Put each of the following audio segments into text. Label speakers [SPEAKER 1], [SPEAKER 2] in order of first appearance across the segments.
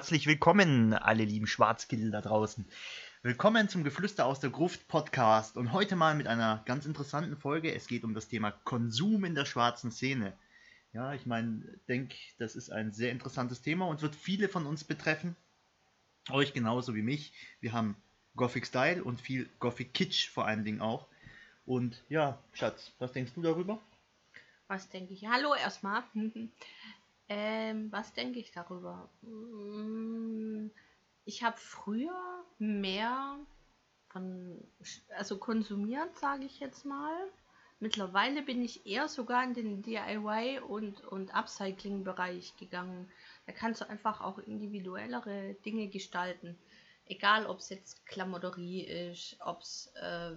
[SPEAKER 1] herzlich willkommen, alle lieben Schwarzkittel da draußen. Willkommen zum Geflüster aus der Gruft Podcast und heute mal mit einer ganz interessanten Folge. Es geht um das Thema Konsum in der schwarzen Szene. Ja, ich meine, denke, das ist ein sehr interessantes Thema und wird viele von uns betreffen. Euch genauso wie mich. Wir haben Gothic Style und viel Gothic Kitsch vor allen Dingen auch. Und ja, Schatz, was denkst du darüber?
[SPEAKER 2] Was denke ich? Hallo erstmal. ähm, was denke ich darüber? Mm, ich habe früher mehr von, also konsumiert, sage ich jetzt mal. Mittlerweile bin ich eher sogar in den DIY und, und Upcycling-Bereich gegangen. Da kannst du einfach auch individuellere Dinge gestalten. Egal, ob es jetzt Klamotterie ist, ob es äh,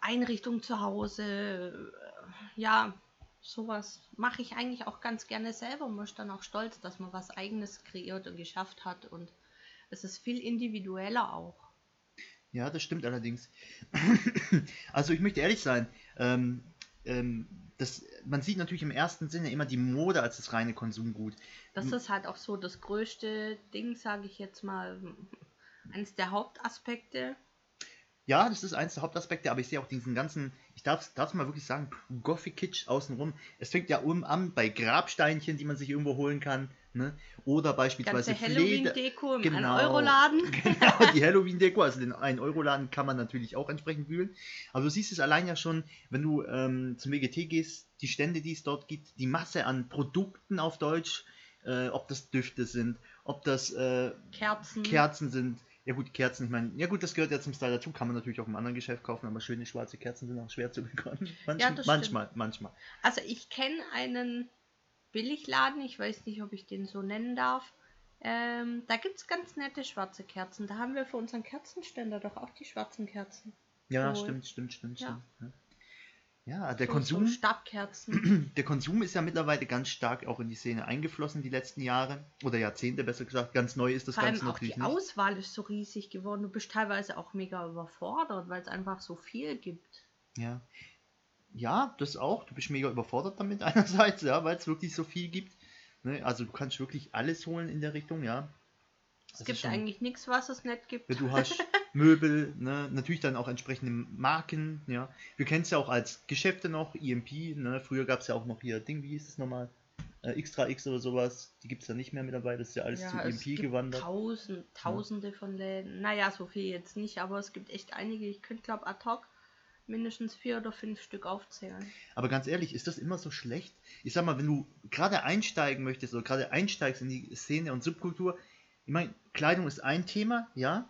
[SPEAKER 2] Einrichtung zu Hause, äh, ja, sowas mache ich eigentlich auch ganz gerne selber und bin dann auch stolz, dass man was eigenes kreiert und geschafft hat und es ist viel individueller auch.
[SPEAKER 1] Ja, das stimmt allerdings. also ich möchte ehrlich sein, ähm, ähm, das, man sieht natürlich im ersten Sinne immer die Mode als das reine Konsumgut.
[SPEAKER 2] Das ist halt auch so das größte Ding, sage ich jetzt mal, eines der Hauptaspekte
[SPEAKER 1] ja, das ist eins der Hauptaspekte, aber ich sehe auch diesen ganzen, ich darf es mal wirklich sagen, Gothic Kitsch außenrum. Es fängt ja um an bei Grabsteinchen, die man sich irgendwo holen kann. Ne? Oder beispielsweise
[SPEAKER 2] Halloween-Deko im genau, Euro-Laden. Genau,
[SPEAKER 1] die Halloween-Deko, also den 1-Euro-Laden kann man natürlich auch entsprechend wühlen. Aber du siehst es allein ja schon, wenn du ähm, zum WGT gehst, die Stände, die es dort gibt, die Masse an Produkten auf Deutsch, äh, ob das Düfte sind, ob das äh,
[SPEAKER 2] Kerzen.
[SPEAKER 1] Kerzen sind, ja gut, Kerzen, ich meine, ja gut, das gehört ja zum Style dazu, kann man natürlich auch im anderen Geschäft kaufen, aber schöne schwarze Kerzen sind auch schwer zu bekommen. Manch, ja, manchmal, manchmal.
[SPEAKER 2] Also ich kenne einen Billigladen, ich weiß nicht, ob ich den so nennen darf. Ähm, da gibt es ganz nette schwarze Kerzen. Da haben wir für unseren Kerzenständer doch auch die schwarzen Kerzen.
[SPEAKER 1] Ja, stimmt, stimmt, stimmt, ja. stimmt. Ja, der so, Konsum.
[SPEAKER 2] So Stabkerzen.
[SPEAKER 1] Der Konsum ist ja mittlerweile ganz stark auch in die Szene eingeflossen die letzten Jahre oder Jahrzehnte besser gesagt. Ganz neu ist das
[SPEAKER 2] Vor
[SPEAKER 1] Ganze
[SPEAKER 2] allem auch natürlich die nicht. Auswahl ist so riesig geworden. Du bist teilweise auch mega überfordert, weil es einfach so viel gibt.
[SPEAKER 1] Ja. Ja, das auch. Du bist mega überfordert damit einerseits, ja, weil es wirklich so viel gibt. Ne? Also du kannst wirklich alles holen in der Richtung, ja.
[SPEAKER 2] Es das gibt eigentlich nichts, was es nicht gibt.
[SPEAKER 1] Du hast Möbel, ne? natürlich dann auch entsprechende Marken, ja. Wir kennen es ja auch als Geschäfte noch, EMP, ne? Früher gab es ja auch noch hier Ding, wie hieß es nochmal? Äh, Extra X oder sowas, die gibt es ja nicht mehr mit dabei, das ist ja alles ja, zu EMP gewandert.
[SPEAKER 2] Tausend, tausende ja. von Läden. Naja, so viel jetzt nicht, aber es gibt echt einige, ich könnte glaube ad hoc mindestens vier oder fünf Stück aufzählen.
[SPEAKER 1] Aber ganz ehrlich, ist das immer so schlecht? Ich sag mal, wenn du gerade einsteigen möchtest oder gerade einsteigst in die Szene und Subkultur, ich meine, Kleidung ist ein Thema, ja.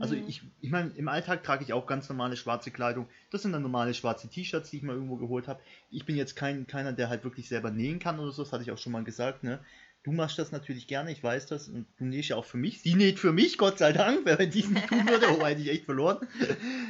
[SPEAKER 1] Also mhm. ich, ich meine, im Alltag trage ich auch ganz normale schwarze Kleidung. Das sind dann normale schwarze T-Shirts, die ich mal irgendwo geholt habe. Ich bin jetzt kein, keiner, der halt wirklich selber nähen kann oder so, das hatte ich auch schon mal gesagt, ne? Du machst das natürlich gerne, ich weiß das. Und du nähst ja auch für mich. Sie näht für mich, Gott sei Dank. Wenn ich dies nicht tun würde, oh, hätte ich echt verloren.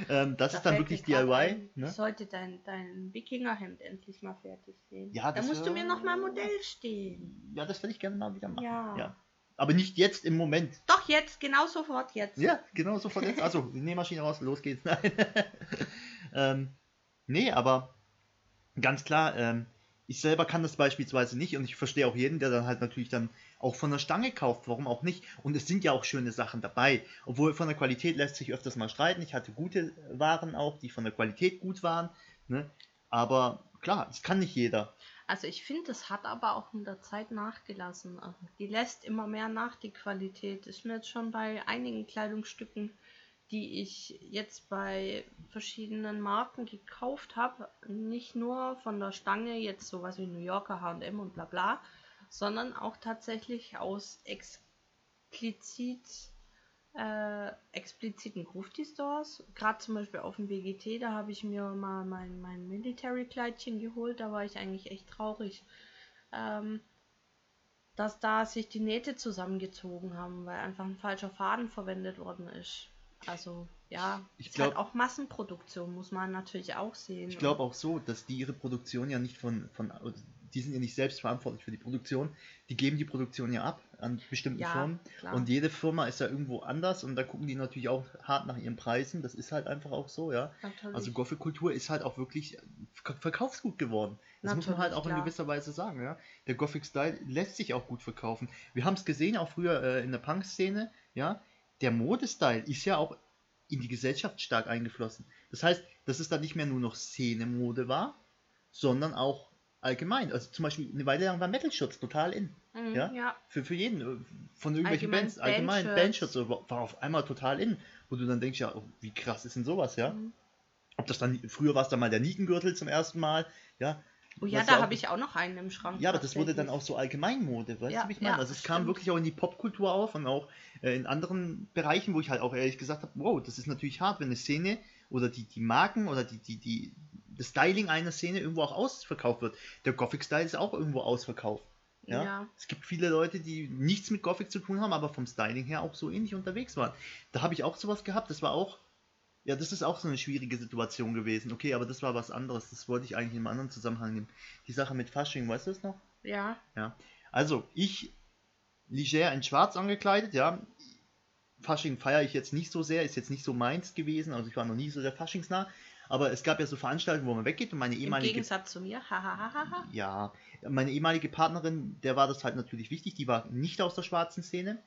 [SPEAKER 1] ähm, das, das ist dann wirklich DIY.
[SPEAKER 2] Ne? Ich sollte dein, dein Wikingerhemd endlich mal fertig sehen. Ja, da musst du mir noch mal Modell stehen.
[SPEAKER 1] Ja, das würde ich gerne mal wieder machen. Ja. ja. Aber nicht jetzt im Moment.
[SPEAKER 2] Doch jetzt, genau sofort jetzt.
[SPEAKER 1] Ja, genau sofort jetzt. Also, Nähmaschine raus, los geht's. Nein. ähm, nee, aber ganz klar, ähm, ich selber kann das beispielsweise nicht und ich verstehe auch jeden, der dann halt natürlich dann auch von der Stange kauft, warum auch nicht. Und es sind ja auch schöne Sachen dabei. Obwohl von der Qualität lässt sich öfters mal streiten. Ich hatte gute Waren auch, die von der Qualität gut waren. Ne? Aber klar, das kann nicht jeder.
[SPEAKER 2] Also ich finde, das hat aber auch in der Zeit nachgelassen. Also die lässt immer mehr nach, die Qualität. Ist mir jetzt schon bei einigen Kleidungsstücken, die ich jetzt bei verschiedenen Marken gekauft habe, nicht nur von der Stange, jetzt sowas wie New Yorker, H&M und bla bla, sondern auch tatsächlich aus explizit äh, expliziten Grufti Stores. Gerade zum Beispiel auf dem BGT, da habe ich mir mal mein, mein Military-Kleidchen geholt. Da war ich eigentlich echt traurig, ähm, dass da sich die Nähte zusammengezogen haben, weil einfach ein falscher Faden verwendet worden ist. Also. ja,
[SPEAKER 1] Ich
[SPEAKER 2] ist halt auch Massenproduktion, muss man natürlich auch sehen.
[SPEAKER 1] Ich glaube auch so, dass die ihre Produktion ja nicht von, von, die sind ja nicht selbst verantwortlich für die Produktion, die geben die Produktion ja ab an bestimmten
[SPEAKER 2] Ja,
[SPEAKER 1] Firmen
[SPEAKER 2] klar.
[SPEAKER 1] und jede Firma ist ja irgendwo anders und da gucken die natürlich auch hart nach ihren Preisen, das ist halt einfach auch so, ja.
[SPEAKER 2] Natürlich.
[SPEAKER 1] Also Gothic-Kultur ist halt auch wirklich Verk- Verkaufsgut geworden. Das muss man
[SPEAKER 2] Natürlich,
[SPEAKER 1] halt auch in
[SPEAKER 2] klar.
[SPEAKER 1] gewisser Weise sagen, ja. Der Gothic-Style lässt sich auch gut verkaufen. Wir haben es gesehen, auch früher äh, in der Punk-Szene, ja. Der Modestyle ist ja auch in die Gesellschaft stark eingeflossen. Das heißt, dass es dann nicht mehr nur noch Szene-Mode war, sondern auch allgemein. Also zum Beispiel eine Weile lang war Metal-Shirts total in.
[SPEAKER 2] Mhm,
[SPEAKER 1] ja?
[SPEAKER 2] ja.
[SPEAKER 1] Für, für jeden, von irgendwelchen
[SPEAKER 2] Allgemein
[SPEAKER 1] Bands, allgemein
[SPEAKER 2] Bandshirts.
[SPEAKER 1] So, war auf einmal total in, wo du dann denkst, ja, oh, wie krass ist denn sowas, ja?
[SPEAKER 2] Mhm.
[SPEAKER 1] Ob das dann, früher war es dann mal der Nikengürtel zum ersten Mal, ja.
[SPEAKER 2] Oh ja, da habe ich auch noch einen im Schrank.
[SPEAKER 1] Ja, aber das wurde dann auch so Allgemeinmode, weißt
[SPEAKER 2] Ja,
[SPEAKER 1] du, wie ich meine?
[SPEAKER 2] ja,
[SPEAKER 1] also es kam
[SPEAKER 2] stimmt.
[SPEAKER 1] wirklich auch in die Popkultur auf und auch äh, in anderen Bereichen, wo ich halt auch ehrlich gesagt habe, wow, das ist natürlich hart, wenn eine Szene oder die, die Marken oder die, die, die, das Styling einer Szene irgendwo auch ausverkauft wird. Der Gothic-Style ist auch irgendwo ausverkauft. Ja?
[SPEAKER 2] Ja.
[SPEAKER 1] Es gibt viele Leute, die nichts mit Gothic zu tun haben, aber vom Styling her auch so ähnlich unterwegs waren. Da habe ich auch sowas gehabt, das war auch, ja, das ist auch so eine schwierige Situation gewesen. Okay, aber das war was anderes, das wollte ich eigentlich in einem anderen Zusammenhang nehmen. Die Sache mit Fasching, weißt du das noch?
[SPEAKER 2] Ja.
[SPEAKER 1] Ja. Also, ich leger in schwarz angekleidet, ja. Fasching feiere ich jetzt nicht so sehr, ist jetzt nicht so meins gewesen, also ich war noch nie so der Faschingsnah, aber es gab ja so Veranstaltungen, wo man weggeht und meine
[SPEAKER 2] Im
[SPEAKER 1] ehemalige
[SPEAKER 2] Gegensatz zu mir. Hahaha.
[SPEAKER 1] ja, meine ehemalige Partnerin, der war das halt natürlich wichtig, die war nicht aus der schwarzen Szene.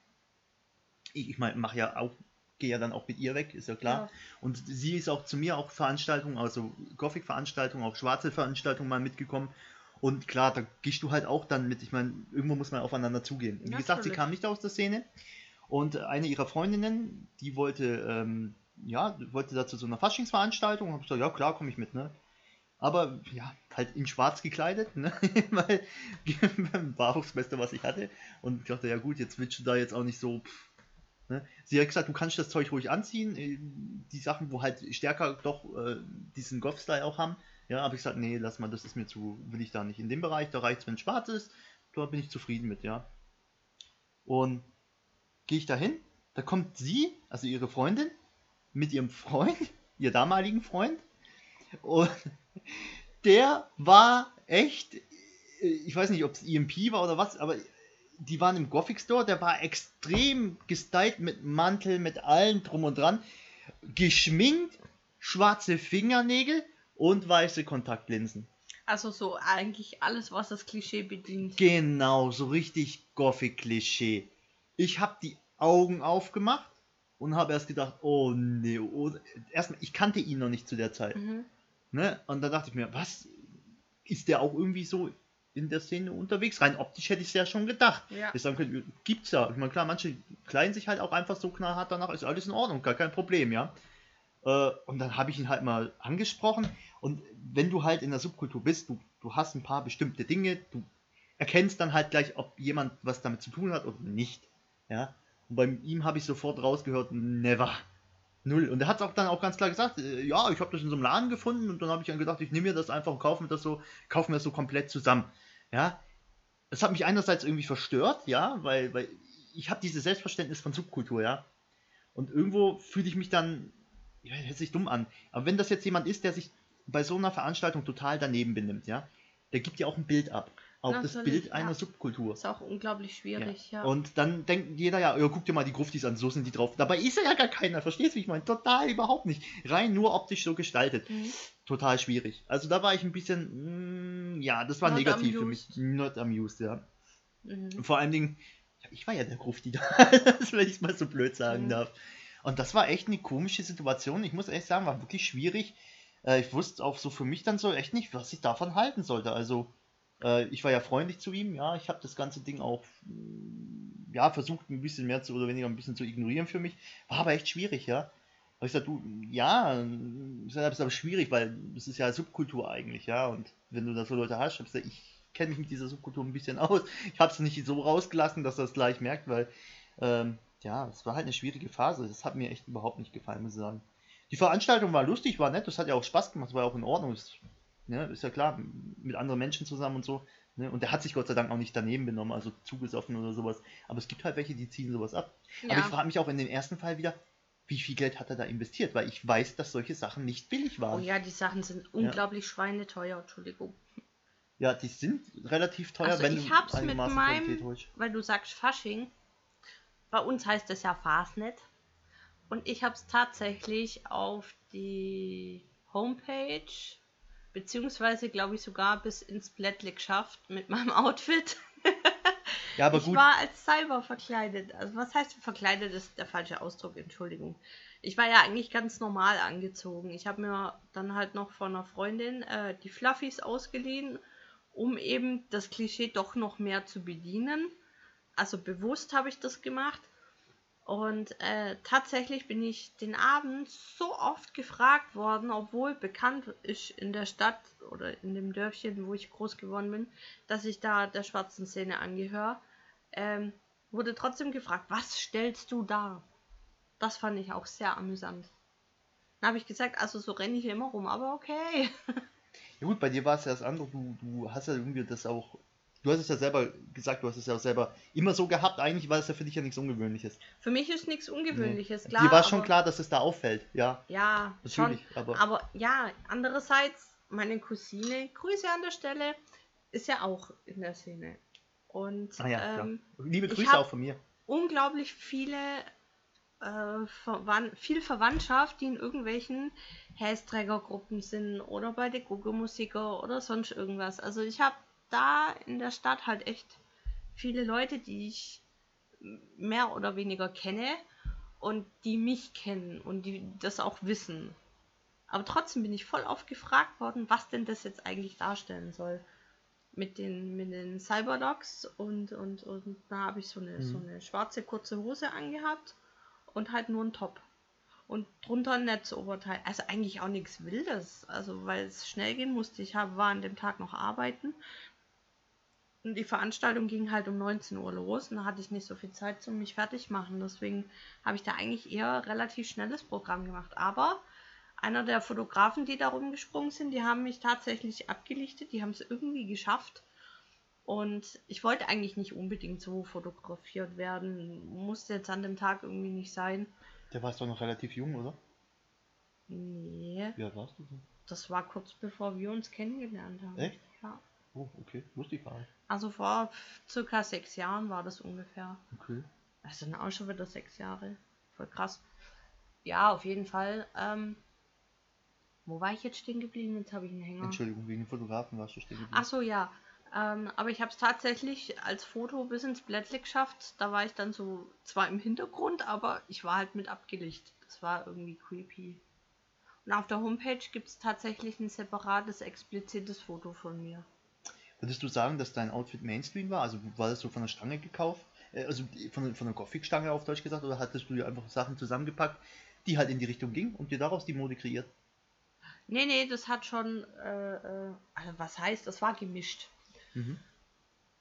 [SPEAKER 1] Ich, ich meine, mache ja auch, gehe ja dann auch mit ihr weg, ist ja klar.
[SPEAKER 2] Ja.
[SPEAKER 1] Und sie ist auch zu mir auch Veranstaltungen, also Gothic-Veranstaltungen, auch schwarze Veranstaltungen mal mitgekommen. Und klar, da gehst du halt auch dann mit. Ich meine, irgendwo muss man aufeinander zugehen. Wie gesagt, sie
[SPEAKER 2] Natürlich.
[SPEAKER 1] kam nicht aus der Szene. Und eine ihrer Freundinnen, die wollte, ähm, ja, wollte da zu so einer Faschingsveranstaltung. Und hab gesagt, ja klar, komme ich mit, ne? Aber ja, halt in schwarz gekleidet, ne? Weil war auch das Beste, was ich hatte. Und ich dachte, ja gut, jetzt willst du da jetzt auch nicht so. Pff, ne? Sie hat gesagt, du kannst das Zeug ruhig anziehen. äh, Die Sachen, wo halt stärker doch äh, diesen Goth-Style auch haben. Ja, aber ich gesagt, nee, lass mal, das ist mir zu, will ich da nicht. In dem Bereich, da reicht es, wenn es schwarz ist. Da bin ich zufrieden mit, ja. Und gehe ich da hin, da kommt sie, also ihre Freundin, mit ihrem Freund, ihr damaligen Freund. Und der war echt, äh, ich weiß nicht, ob es EMP war oder was, aber die waren im Gothic Store, der war extrem gestylt mit Mantel, mit allem drum und dran, geschminkt, schwarze Fingernägel und weiße Kontaktlinsen.
[SPEAKER 2] Also so eigentlich alles, was das Klischee bedient.
[SPEAKER 1] Genau, so richtig Gothic-Klischee. Ich habe die Augen aufgemacht und habe erst gedacht, oh nee, oh, erstmal, ich kannte ihn noch nicht zu der Zeit.
[SPEAKER 2] Mhm.
[SPEAKER 1] Ne? Und dann dachte ich mir, was? Ist der auch irgendwie so in der Szene unterwegs? Rein optisch hätte ich es ja schon gedacht.
[SPEAKER 2] Ja.
[SPEAKER 1] Ich sagen könnte, gibt's ja. Ich meine, klar, manche kleiden sich halt auch einfach so knallhart danach, ist alles in Ordnung, gar kein Problem, ja. Äh, und dann habe ich ihn halt mal angesprochen. Und wenn du halt in der Subkultur bist, du, du hast ein paar bestimmte Dinge, du erkennst dann halt gleich, ob jemand was damit zu tun hat oder nicht. Ja. Und bei ihm habe ich sofort rausgehört, never. Null. Und er hat es auch dann auch ganz klar gesagt, äh, ja, ich habe das in so einem Laden gefunden und dann habe ich dann gedacht, ich nehme mir das einfach und kaufe mir das so, kaufe mir das so komplett zusammen. Ja. Das hat mich einerseits irgendwie verstört, ja, weil, weil ich habe dieses Selbstverständnis von Subkultur, ja. Und irgendwo fühle ich mich dann, ja, hört sich dumm an. Aber wenn das jetzt jemand ist, der sich bei so einer Veranstaltung total daneben benimmt, ja, der gibt ja auch ein Bild ab. Auch das Bild einer
[SPEAKER 2] ja.
[SPEAKER 1] Subkultur.
[SPEAKER 2] Ist auch unglaublich schwierig, ja.
[SPEAKER 1] Und dann denkt jeder ja, ja, guck dir mal die Gruftis an, so sind die drauf. Dabei ist er ja gar keiner, verstehst du, wie ich meine? Total überhaupt nicht. Rein nur optisch so gestaltet.
[SPEAKER 2] Mhm.
[SPEAKER 1] Total schwierig. Also da war ich ein bisschen, mm, ja, das war
[SPEAKER 2] Not
[SPEAKER 1] negativ für
[SPEAKER 2] amused.
[SPEAKER 1] mich. Not amused, ja.
[SPEAKER 2] Mhm.
[SPEAKER 1] Vor allen Dingen, ja, ich war ja der Grufti da, wenn ich es mal so blöd sagen
[SPEAKER 2] Mhm.
[SPEAKER 1] darf. Und das war echt eine komische Situation. Ich muss echt sagen, war wirklich schwierig. Äh, ich wusste auch so für mich dann so echt nicht, was ich davon halten sollte. Also, äh, ich war ja freundlich zu ihm, ja. Ich habe das ganze Ding auch, mm, ja, versucht ein bisschen mehr zu oder weniger ein bisschen zu ignorieren für mich. War aber echt schwierig, ja. Aber ich sagte, du, ja, ist aber- schwierig, weil das ist ja Subkultur eigentlich, ja. Und wenn du da so Leute hast, ich ich kenne mich mit dieser Subkultur ein bisschen aus. Ich habe es nicht so rausgelassen, dass er es gleich merkt, weil, ähm, ja, es war halt eine schwierige Phase. Das hat mir echt überhaupt nicht gefallen, muss ich sagen. Die Veranstaltung war lustig, war nett, das hat ja auch Spaß gemacht, war auch in Ordnung. Ist, ne, ist ja klar, mit anderen Menschen zusammen und so. Ne? Und der hat sich Gott sei Dank auch nicht daneben benommen, also zugesoffen oder sowas. Aber es gibt halt welche, die ziehen sowas ab. Aber
[SPEAKER 2] Ja.
[SPEAKER 1] ich frage mich auch in dem ersten Fall wieder, wie viel Geld hat er da investiert? Weil ich weiß, dass solche Sachen nicht billig waren.
[SPEAKER 2] Oh ja, die Sachen sind unglaublich ja. schweineteuer, Entschuldigung.
[SPEAKER 1] Ja, die sind relativ teuer,
[SPEAKER 2] also wenn ich du hab's mit meinem, weil du sagst Fasching, bei uns heißt es ja Fastnet. Und ich habe es tatsächlich auf die Homepage, beziehungsweise glaube ich sogar bis ins Blättle geschafft mit meinem Outfit. Ja, aber ich gut. war als Cyber verkleidet. Also was heißt verkleidet ist der falsche Ausdruck, Entschuldigung. Ich war ja eigentlich ganz normal angezogen. Ich habe mir dann halt noch von einer Freundin äh, die Fluffies ausgeliehen, um eben das Klischee doch noch mehr zu bedienen. Also bewusst habe ich das gemacht. Und äh, tatsächlich bin ich den Abend so oft gefragt worden, obwohl bekannt ist in der Stadt oder in dem Dörfchen, wo ich groß geworden bin, dass ich da der schwarzen Szene angehöre, ähm, wurde trotzdem gefragt, was stellst du da? Das fand ich auch sehr amüsant. Dann habe ich gesagt, also so renne ich immer rum, aber okay.
[SPEAKER 1] Ja gut, bei dir war es ja das andere, du, du hast ja irgendwie das auch du hast es ja selber gesagt, du hast es ja auch selber immer so gehabt, eigentlich war es ja für dich ja nichts Ungewöhnliches.
[SPEAKER 2] Für mich ist nichts Ungewöhnliches,
[SPEAKER 1] nee. klar. Dir war schon klar, dass es da auffällt, ja.
[SPEAKER 2] Ja, natürlich. Schon, aber, aber ja, andererseits, meine Cousine, Grüße an der Stelle, ist ja auch in der Szene. Und
[SPEAKER 1] ah ja, ähm, liebe Grüße auch von mir.
[SPEAKER 2] Unglaublich viele äh, viel Verwandtschaft, die in irgendwelchen Hästrägergruppen sind oder bei der Google-Musiker oder sonst irgendwas. Also ich habe da in der Stadt halt echt viele Leute, die ich mehr oder weniger kenne und die mich kennen und die das auch wissen. Aber trotzdem bin ich voll oft gefragt worden, was denn das jetzt eigentlich darstellen soll. Mit den, mit den Cyberdogs und, und, und da habe ich so eine, mhm. so eine schwarze kurze Hose angehabt und halt nur ein Top. Und drunter ein Netzoberteil. Also eigentlich auch nichts Wildes. Also weil es schnell gehen musste. Ich hab, war an dem Tag noch arbeiten. Und die Veranstaltung ging halt um 19 Uhr los und da hatte ich nicht so viel Zeit zum mich fertig machen. Deswegen habe ich da eigentlich eher relativ schnelles Programm gemacht. Aber einer der Fotografen, die da rumgesprungen sind, die haben mich tatsächlich abgelichtet. Die haben es irgendwie geschafft. Und ich wollte eigentlich nicht unbedingt so fotografiert werden. Musste jetzt an dem Tag irgendwie nicht sein.
[SPEAKER 1] Der warst doch noch relativ jung, oder?
[SPEAKER 2] Nee.
[SPEAKER 1] Wie alt warst du denn?
[SPEAKER 2] Das war kurz bevor wir uns kennengelernt haben.
[SPEAKER 1] Echt?
[SPEAKER 2] Ja.
[SPEAKER 1] Oh, okay. Wusste ich gar nicht.
[SPEAKER 2] Also vor circa sechs Jahren war das ungefähr.
[SPEAKER 1] Okay.
[SPEAKER 2] Das sind auch schon wieder sechs Jahre. Voll krass. Ja, auf jeden Fall. Ähm, wo war ich jetzt stehen geblieben? Jetzt habe ich einen Hänger.
[SPEAKER 1] Entschuldigung, wegen Fotografen warst du stehen
[SPEAKER 2] geblieben. Ach so, ja. Ähm, aber ich habe es tatsächlich als Foto bis ins Blättle geschafft. Da war ich dann so zwar im Hintergrund, aber ich war halt mit abgelichtet. Das war irgendwie creepy. Und auf der Homepage gibt es tatsächlich ein separates, explizites Foto von mir.
[SPEAKER 1] Würdest du sagen, dass dein Outfit Mainstream war? Also war das so von der Stange gekauft? Äh, also von, von der Gothic-Stange auf Deutsch gesagt? Oder hattest du dir einfach Sachen zusammengepackt, die halt in die Richtung gingen und dir daraus die Mode kreiert?
[SPEAKER 2] Nee, nee, das hat schon, äh, äh also was heißt, das war gemischt. Mhm.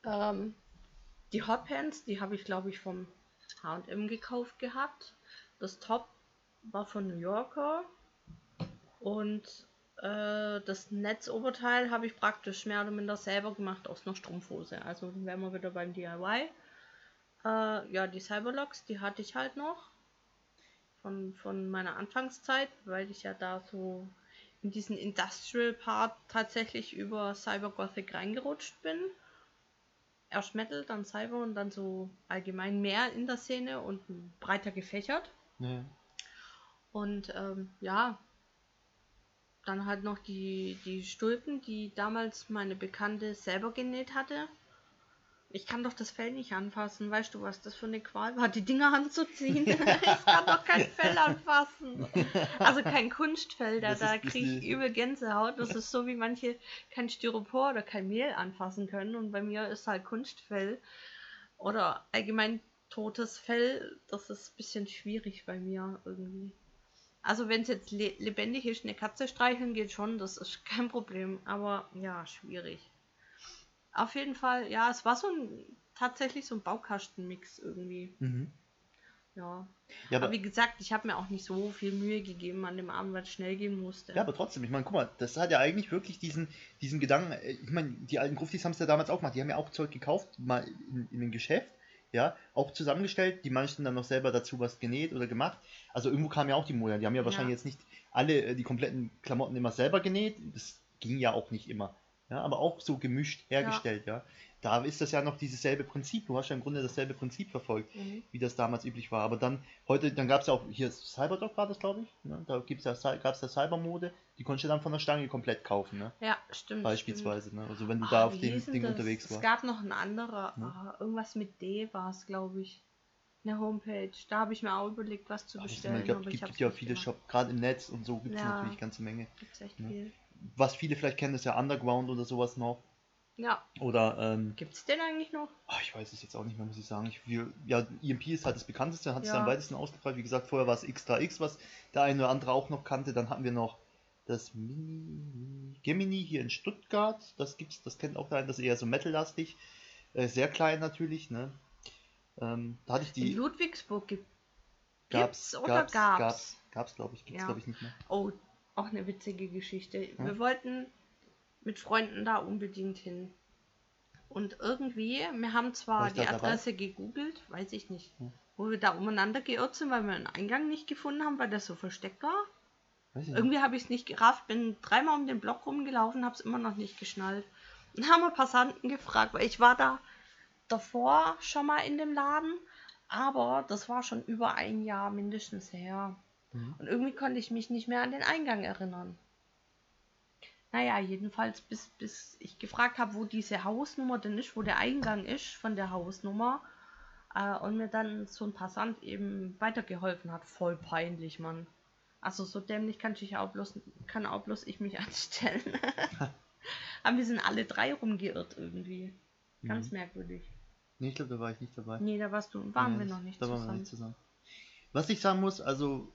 [SPEAKER 2] Ähm, die Hotpants, die habe ich glaube ich vom H&M gekauft gehabt. Das Top war von New Yorker und äh, das Netzoberteil habe ich praktisch mehr oder minder selber gemacht aus einer Strumpfhose. Also wären wir wieder beim DIY. Äh, ja, die Cyberlocks, die hatte ich halt noch von, von meiner Anfangszeit, weil ich ja da so in diesen Industrial Part tatsächlich über Cyber Gothic reingerutscht bin. Erst Metal, dann Cyber und dann so allgemein mehr in der Szene und breiter gefächert. Ja. Und ähm, ja, dann halt noch die, die Stulpen, die damals meine Bekannte selber genäht hatte. Ich kann doch das Fell nicht anfassen. Weißt du, was das für eine Qual war, die Dinger anzuziehen? ich kann doch kein Fell anfassen. Also kein Kunstfell, da, da kriege ich übel Gänsehaut. Das ist so, wie manche kein Styropor oder kein Mehl anfassen können. Und bei mir ist halt Kunstfell oder allgemein totes Fell. Das ist ein bisschen schwierig bei mir irgendwie. Also wenn es jetzt le lebendig ist, eine Katze streicheln geht schon, das ist kein Problem. Aber ja, schwierig. Auf jeden Fall, ja, es war so ein tatsächlich so ein Baukastenmix irgendwie. Mhm. Ja. ja aber, aber, wie gesagt, ich habe mir auch nicht so viel Mühe gegeben an dem Abend, weil es schnell gehen musste.
[SPEAKER 1] Ja, aber trotzdem, ich meine, guck mal, das hat ja eigentlich wirklich diesen, diesen Gedanken, äh, ich meine, die alten Gruftis haben es ja damals auch gemacht, die haben ja auch Zeug gekauft, mal in, in ein Geschäft, ja, auch zusammengestellt. Die manchen dann noch selber dazu was genäht oder gemacht. Also irgendwo kam ja auch die Mode. Die haben ja wahrscheinlich
[SPEAKER 2] Ja.
[SPEAKER 1] jetzt nicht alle äh, die kompletten Klamotten immer selber genäht. Das ging ja auch nicht immer. Ja, aber auch so gemischt hergestellt, ja. Da ist das ja noch dieses selbe Prinzip. Du hast ja im Grunde dasselbe Prinzip verfolgt,
[SPEAKER 2] Mhm.
[SPEAKER 1] wie das damals üblich war. Aber dann, heute, dann gab es ja auch, hier Cyberdoc war das, glaube ich. Ne? Da gibt's ja, gab es ja Cybermode. Die konntest du dann von der Stange komplett kaufen, ne?
[SPEAKER 2] Ja, stimmt.
[SPEAKER 1] Beispielsweise. Ne? Also wenn du
[SPEAKER 2] stimmt.
[SPEAKER 1] da auf dem Ding
[SPEAKER 2] das?
[SPEAKER 1] unterwegs
[SPEAKER 2] Es
[SPEAKER 1] warst.
[SPEAKER 2] gab noch ein anderer,
[SPEAKER 1] Ne?
[SPEAKER 2] irgendwas mit D war es, glaube ich. Eine Homepage. Da habe ich mir auch überlegt, was zu
[SPEAKER 1] Ach,
[SPEAKER 2] bestellen.
[SPEAKER 1] immer- ich glaube,
[SPEAKER 2] aber
[SPEAKER 1] es
[SPEAKER 2] ich
[SPEAKER 1] gibt, gibt ja viele. Shops, gerade im Netz und so gibt es
[SPEAKER 2] Ja.
[SPEAKER 1] natürlich eine ganze Menge.
[SPEAKER 2] Gibt's echt
[SPEAKER 1] Ne?
[SPEAKER 2] viel.
[SPEAKER 1] Was viele vielleicht kennen, ist ja Underground oder sowas noch.
[SPEAKER 2] Ja,
[SPEAKER 1] Oder, ähm,
[SPEAKER 2] gibt's den eigentlich noch?
[SPEAKER 1] ah, ich weiß es jetzt auch nicht mehr, muss ich sagen. Ich, wir, ja, EMP ist halt das bekannteste, hat es
[SPEAKER 2] Ja.
[SPEAKER 1] am weitesten ausgebreitet. Wie gesagt, vorher war es X3X, was der eine oder andere auch noch kannte. Dann hatten wir noch das Mini, Gemini hier in Stuttgart. Das gibt's, das kennt auch der eine, das ist eher so metallastig. Äh, sehr klein natürlich, ne? Ähm, da hatte ich
[SPEAKER 2] In
[SPEAKER 1] die.
[SPEAKER 2] Ludwigsburg gibt
[SPEAKER 1] Gab's,
[SPEAKER 2] gibt's oder
[SPEAKER 1] gab's,
[SPEAKER 2] gab's?
[SPEAKER 1] gab's, gab's, glaube ich, gibt's
[SPEAKER 2] Ja.
[SPEAKER 1] glaube ich nicht mehr.
[SPEAKER 2] Oh, auch eine witzige Geschichte.
[SPEAKER 1] Ja.
[SPEAKER 2] Wir wollten mit Freunden da unbedingt hin. Und irgendwie, wir haben
[SPEAKER 1] War
[SPEAKER 2] zwar die
[SPEAKER 1] da dabei?
[SPEAKER 2] Adresse gegoogelt, weiß ich nicht,
[SPEAKER 1] Hm.
[SPEAKER 2] wo wir da umeinander geirrt sind, weil wir einen Eingang nicht gefunden haben, weil der so versteckt war. Irgendwie habe ich es nicht gerafft, bin dreimal um den Block rumgelaufen, habe es immer noch nicht geschnallt. Und haben wir Passanten gefragt, weil ich war da davor schon mal in dem Laden, aber das war schon über ein Jahr mindestens her.
[SPEAKER 1] Mhm.
[SPEAKER 2] Und irgendwie konnte ich mich nicht mehr an den Eingang erinnern. Naja, jedenfalls bis, bis ich gefragt habe, wo diese Hausnummer denn ist, wo der Eingang ist von der Hausnummer. Äh, und mir dann so ein Passant eben weitergeholfen hat. Voll peinlich, Mann. Also so dämlich kann ich auch bloß, kann auch bloß ich mich anstellen. Aber wir sind alle drei rumgeirrt irgendwie. Ganz
[SPEAKER 1] Mhm.
[SPEAKER 2] merkwürdig.
[SPEAKER 1] Nee, ich glaube, da war ich nicht dabei.
[SPEAKER 2] Nee, da warst du, waren
[SPEAKER 1] Nee,
[SPEAKER 2] wir noch nicht
[SPEAKER 1] da waren wir
[SPEAKER 2] zusammen.
[SPEAKER 1] nicht zusammen. Was ich sagen muss, also,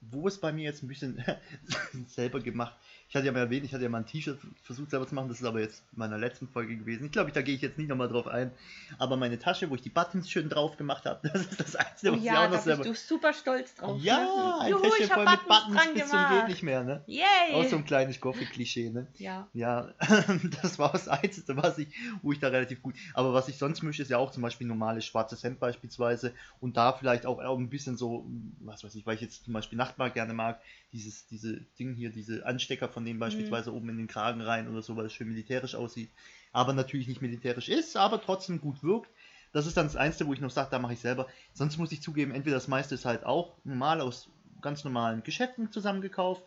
[SPEAKER 1] wo es bei mir jetzt ein bisschen selber gemacht. Ich hatte ja mal erwähnt, ich hatte ja mal ein T-Shirt versucht selber zu machen, das ist aber jetzt in meiner letzten Folge gewesen. Ich glaube, da gehe ich jetzt nicht nochmal drauf ein. Aber meine Tasche, wo ich die Buttons schön drauf gemacht habe, das ist das Einzige,
[SPEAKER 2] Oh
[SPEAKER 1] was ich
[SPEAKER 2] ja,
[SPEAKER 1] auch
[SPEAKER 2] da
[SPEAKER 1] noch
[SPEAKER 2] bist
[SPEAKER 1] selber.
[SPEAKER 2] du super stolz drauf.
[SPEAKER 1] Ja,
[SPEAKER 2] ne?
[SPEAKER 1] ein
[SPEAKER 2] Juhu,
[SPEAKER 1] Täschchen
[SPEAKER 2] ich
[SPEAKER 1] voll mit
[SPEAKER 2] Buttons
[SPEAKER 1] Buttons
[SPEAKER 2] dran
[SPEAKER 1] bis zum geht nicht mehr, ne?
[SPEAKER 2] Yay!
[SPEAKER 1] Auch so ein kleines Gothic-Klischee, ne?
[SPEAKER 2] ja.
[SPEAKER 1] Ja, das war das Einzige, was ich, wo ich da relativ gut. Aber was ich sonst mische, ist ja auch zum Beispiel normales schwarzes Hemd beispielsweise und da vielleicht auch, auch ein bisschen so, was weiß ich, weil ich jetzt zum Beispiel Nachtmar gerne mag, dieses, diese Ding hier, diese Anstecker von denen beispielsweise oben in den Kragen rein oder so, weil es schön militärisch aussieht. Aber natürlich nicht militärisch ist, aber trotzdem gut wirkt. Das ist dann das Einzige, wo ich noch sage, da mache ich selber. Sonst muss ich zugeben, entweder das meiste ist halt auch normal aus ganz normalen Geschäften zusammengekauft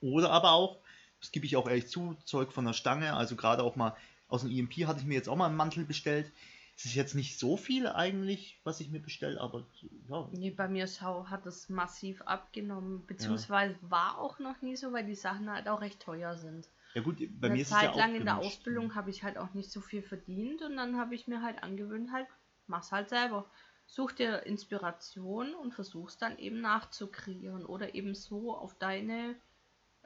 [SPEAKER 1] oder aber auch, das gebe ich auch ehrlich zu, Zeug von der Stange. Also gerade auch mal aus dem EMP hatte ich mir jetzt auch mal einen Mantel bestellt. Es ist jetzt nicht so viel eigentlich, was ich mir bestelle, aber ja.
[SPEAKER 2] Nee, bei mir schau, hat es massiv abgenommen, beziehungsweise war auch noch nie so, weil die Sachen halt auch recht teuer sind.
[SPEAKER 1] Ja gut, bei
[SPEAKER 2] Eine
[SPEAKER 1] mir ist
[SPEAKER 2] Zeit
[SPEAKER 1] es ja auch
[SPEAKER 2] lang in der
[SPEAKER 1] gemischt.
[SPEAKER 2] Ausbildung habe ich halt auch nicht so viel verdient und dann habe ich mir halt angewöhnt, halt, mach's halt selber. Such dir Inspiration und versuch's dann eben nachzukreieren oder eben so auf deine,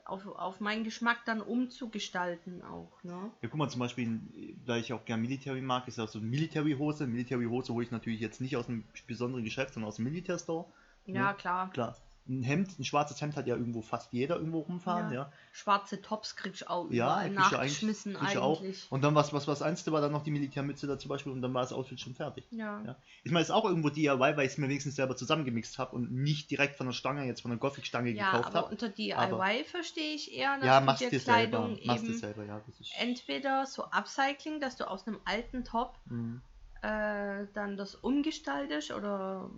[SPEAKER 2] auf, auf meinen Geschmack dann umzugestalten auch, ne?
[SPEAKER 1] Ja, guck mal, zum Beispiel, da ich auch gern Military mag, ist auch so eine Military-Hose. Military-Hose hole ich natürlich jetzt nicht aus einem besonderen Geschäft, sondern aus dem Militär-Store.
[SPEAKER 2] Ja,
[SPEAKER 1] Ja.
[SPEAKER 2] klar.
[SPEAKER 1] Klar. Ein Hemd, ein schwarzes Hemd hat ja irgendwo fast jeder irgendwo rumfahren,
[SPEAKER 2] Ja.
[SPEAKER 1] ja.
[SPEAKER 2] Schwarze Tops kriegst du auch
[SPEAKER 1] Ja,
[SPEAKER 2] nachgeschmissen
[SPEAKER 1] du auch.
[SPEAKER 2] eigentlich.
[SPEAKER 1] Und dann was, was, was einste war dann noch die Militärmütze da zum Beispiel und dann war das Outfit schon fertig.
[SPEAKER 2] Ja.
[SPEAKER 1] Ja. Ich meine, es ist auch irgendwo DIY, weil ich es mir wenigstens selber zusammengemixt habe und nicht direkt von der Stange, jetzt von der Gothic-Stange
[SPEAKER 2] Ja,
[SPEAKER 1] gekauft
[SPEAKER 2] aber
[SPEAKER 1] habe.
[SPEAKER 2] unter DIY
[SPEAKER 1] Aber-
[SPEAKER 2] verstehe ich eher, dass
[SPEAKER 1] Ja,
[SPEAKER 2] du
[SPEAKER 1] machst
[SPEAKER 2] dir
[SPEAKER 1] dir selber.
[SPEAKER 2] Kleidung
[SPEAKER 1] Machst
[SPEAKER 2] eben
[SPEAKER 1] selber, ja.
[SPEAKER 2] Entweder so Upcycling, dass du aus einem alten Top
[SPEAKER 1] Mhm.
[SPEAKER 2] äh, dann das umgestaltest oder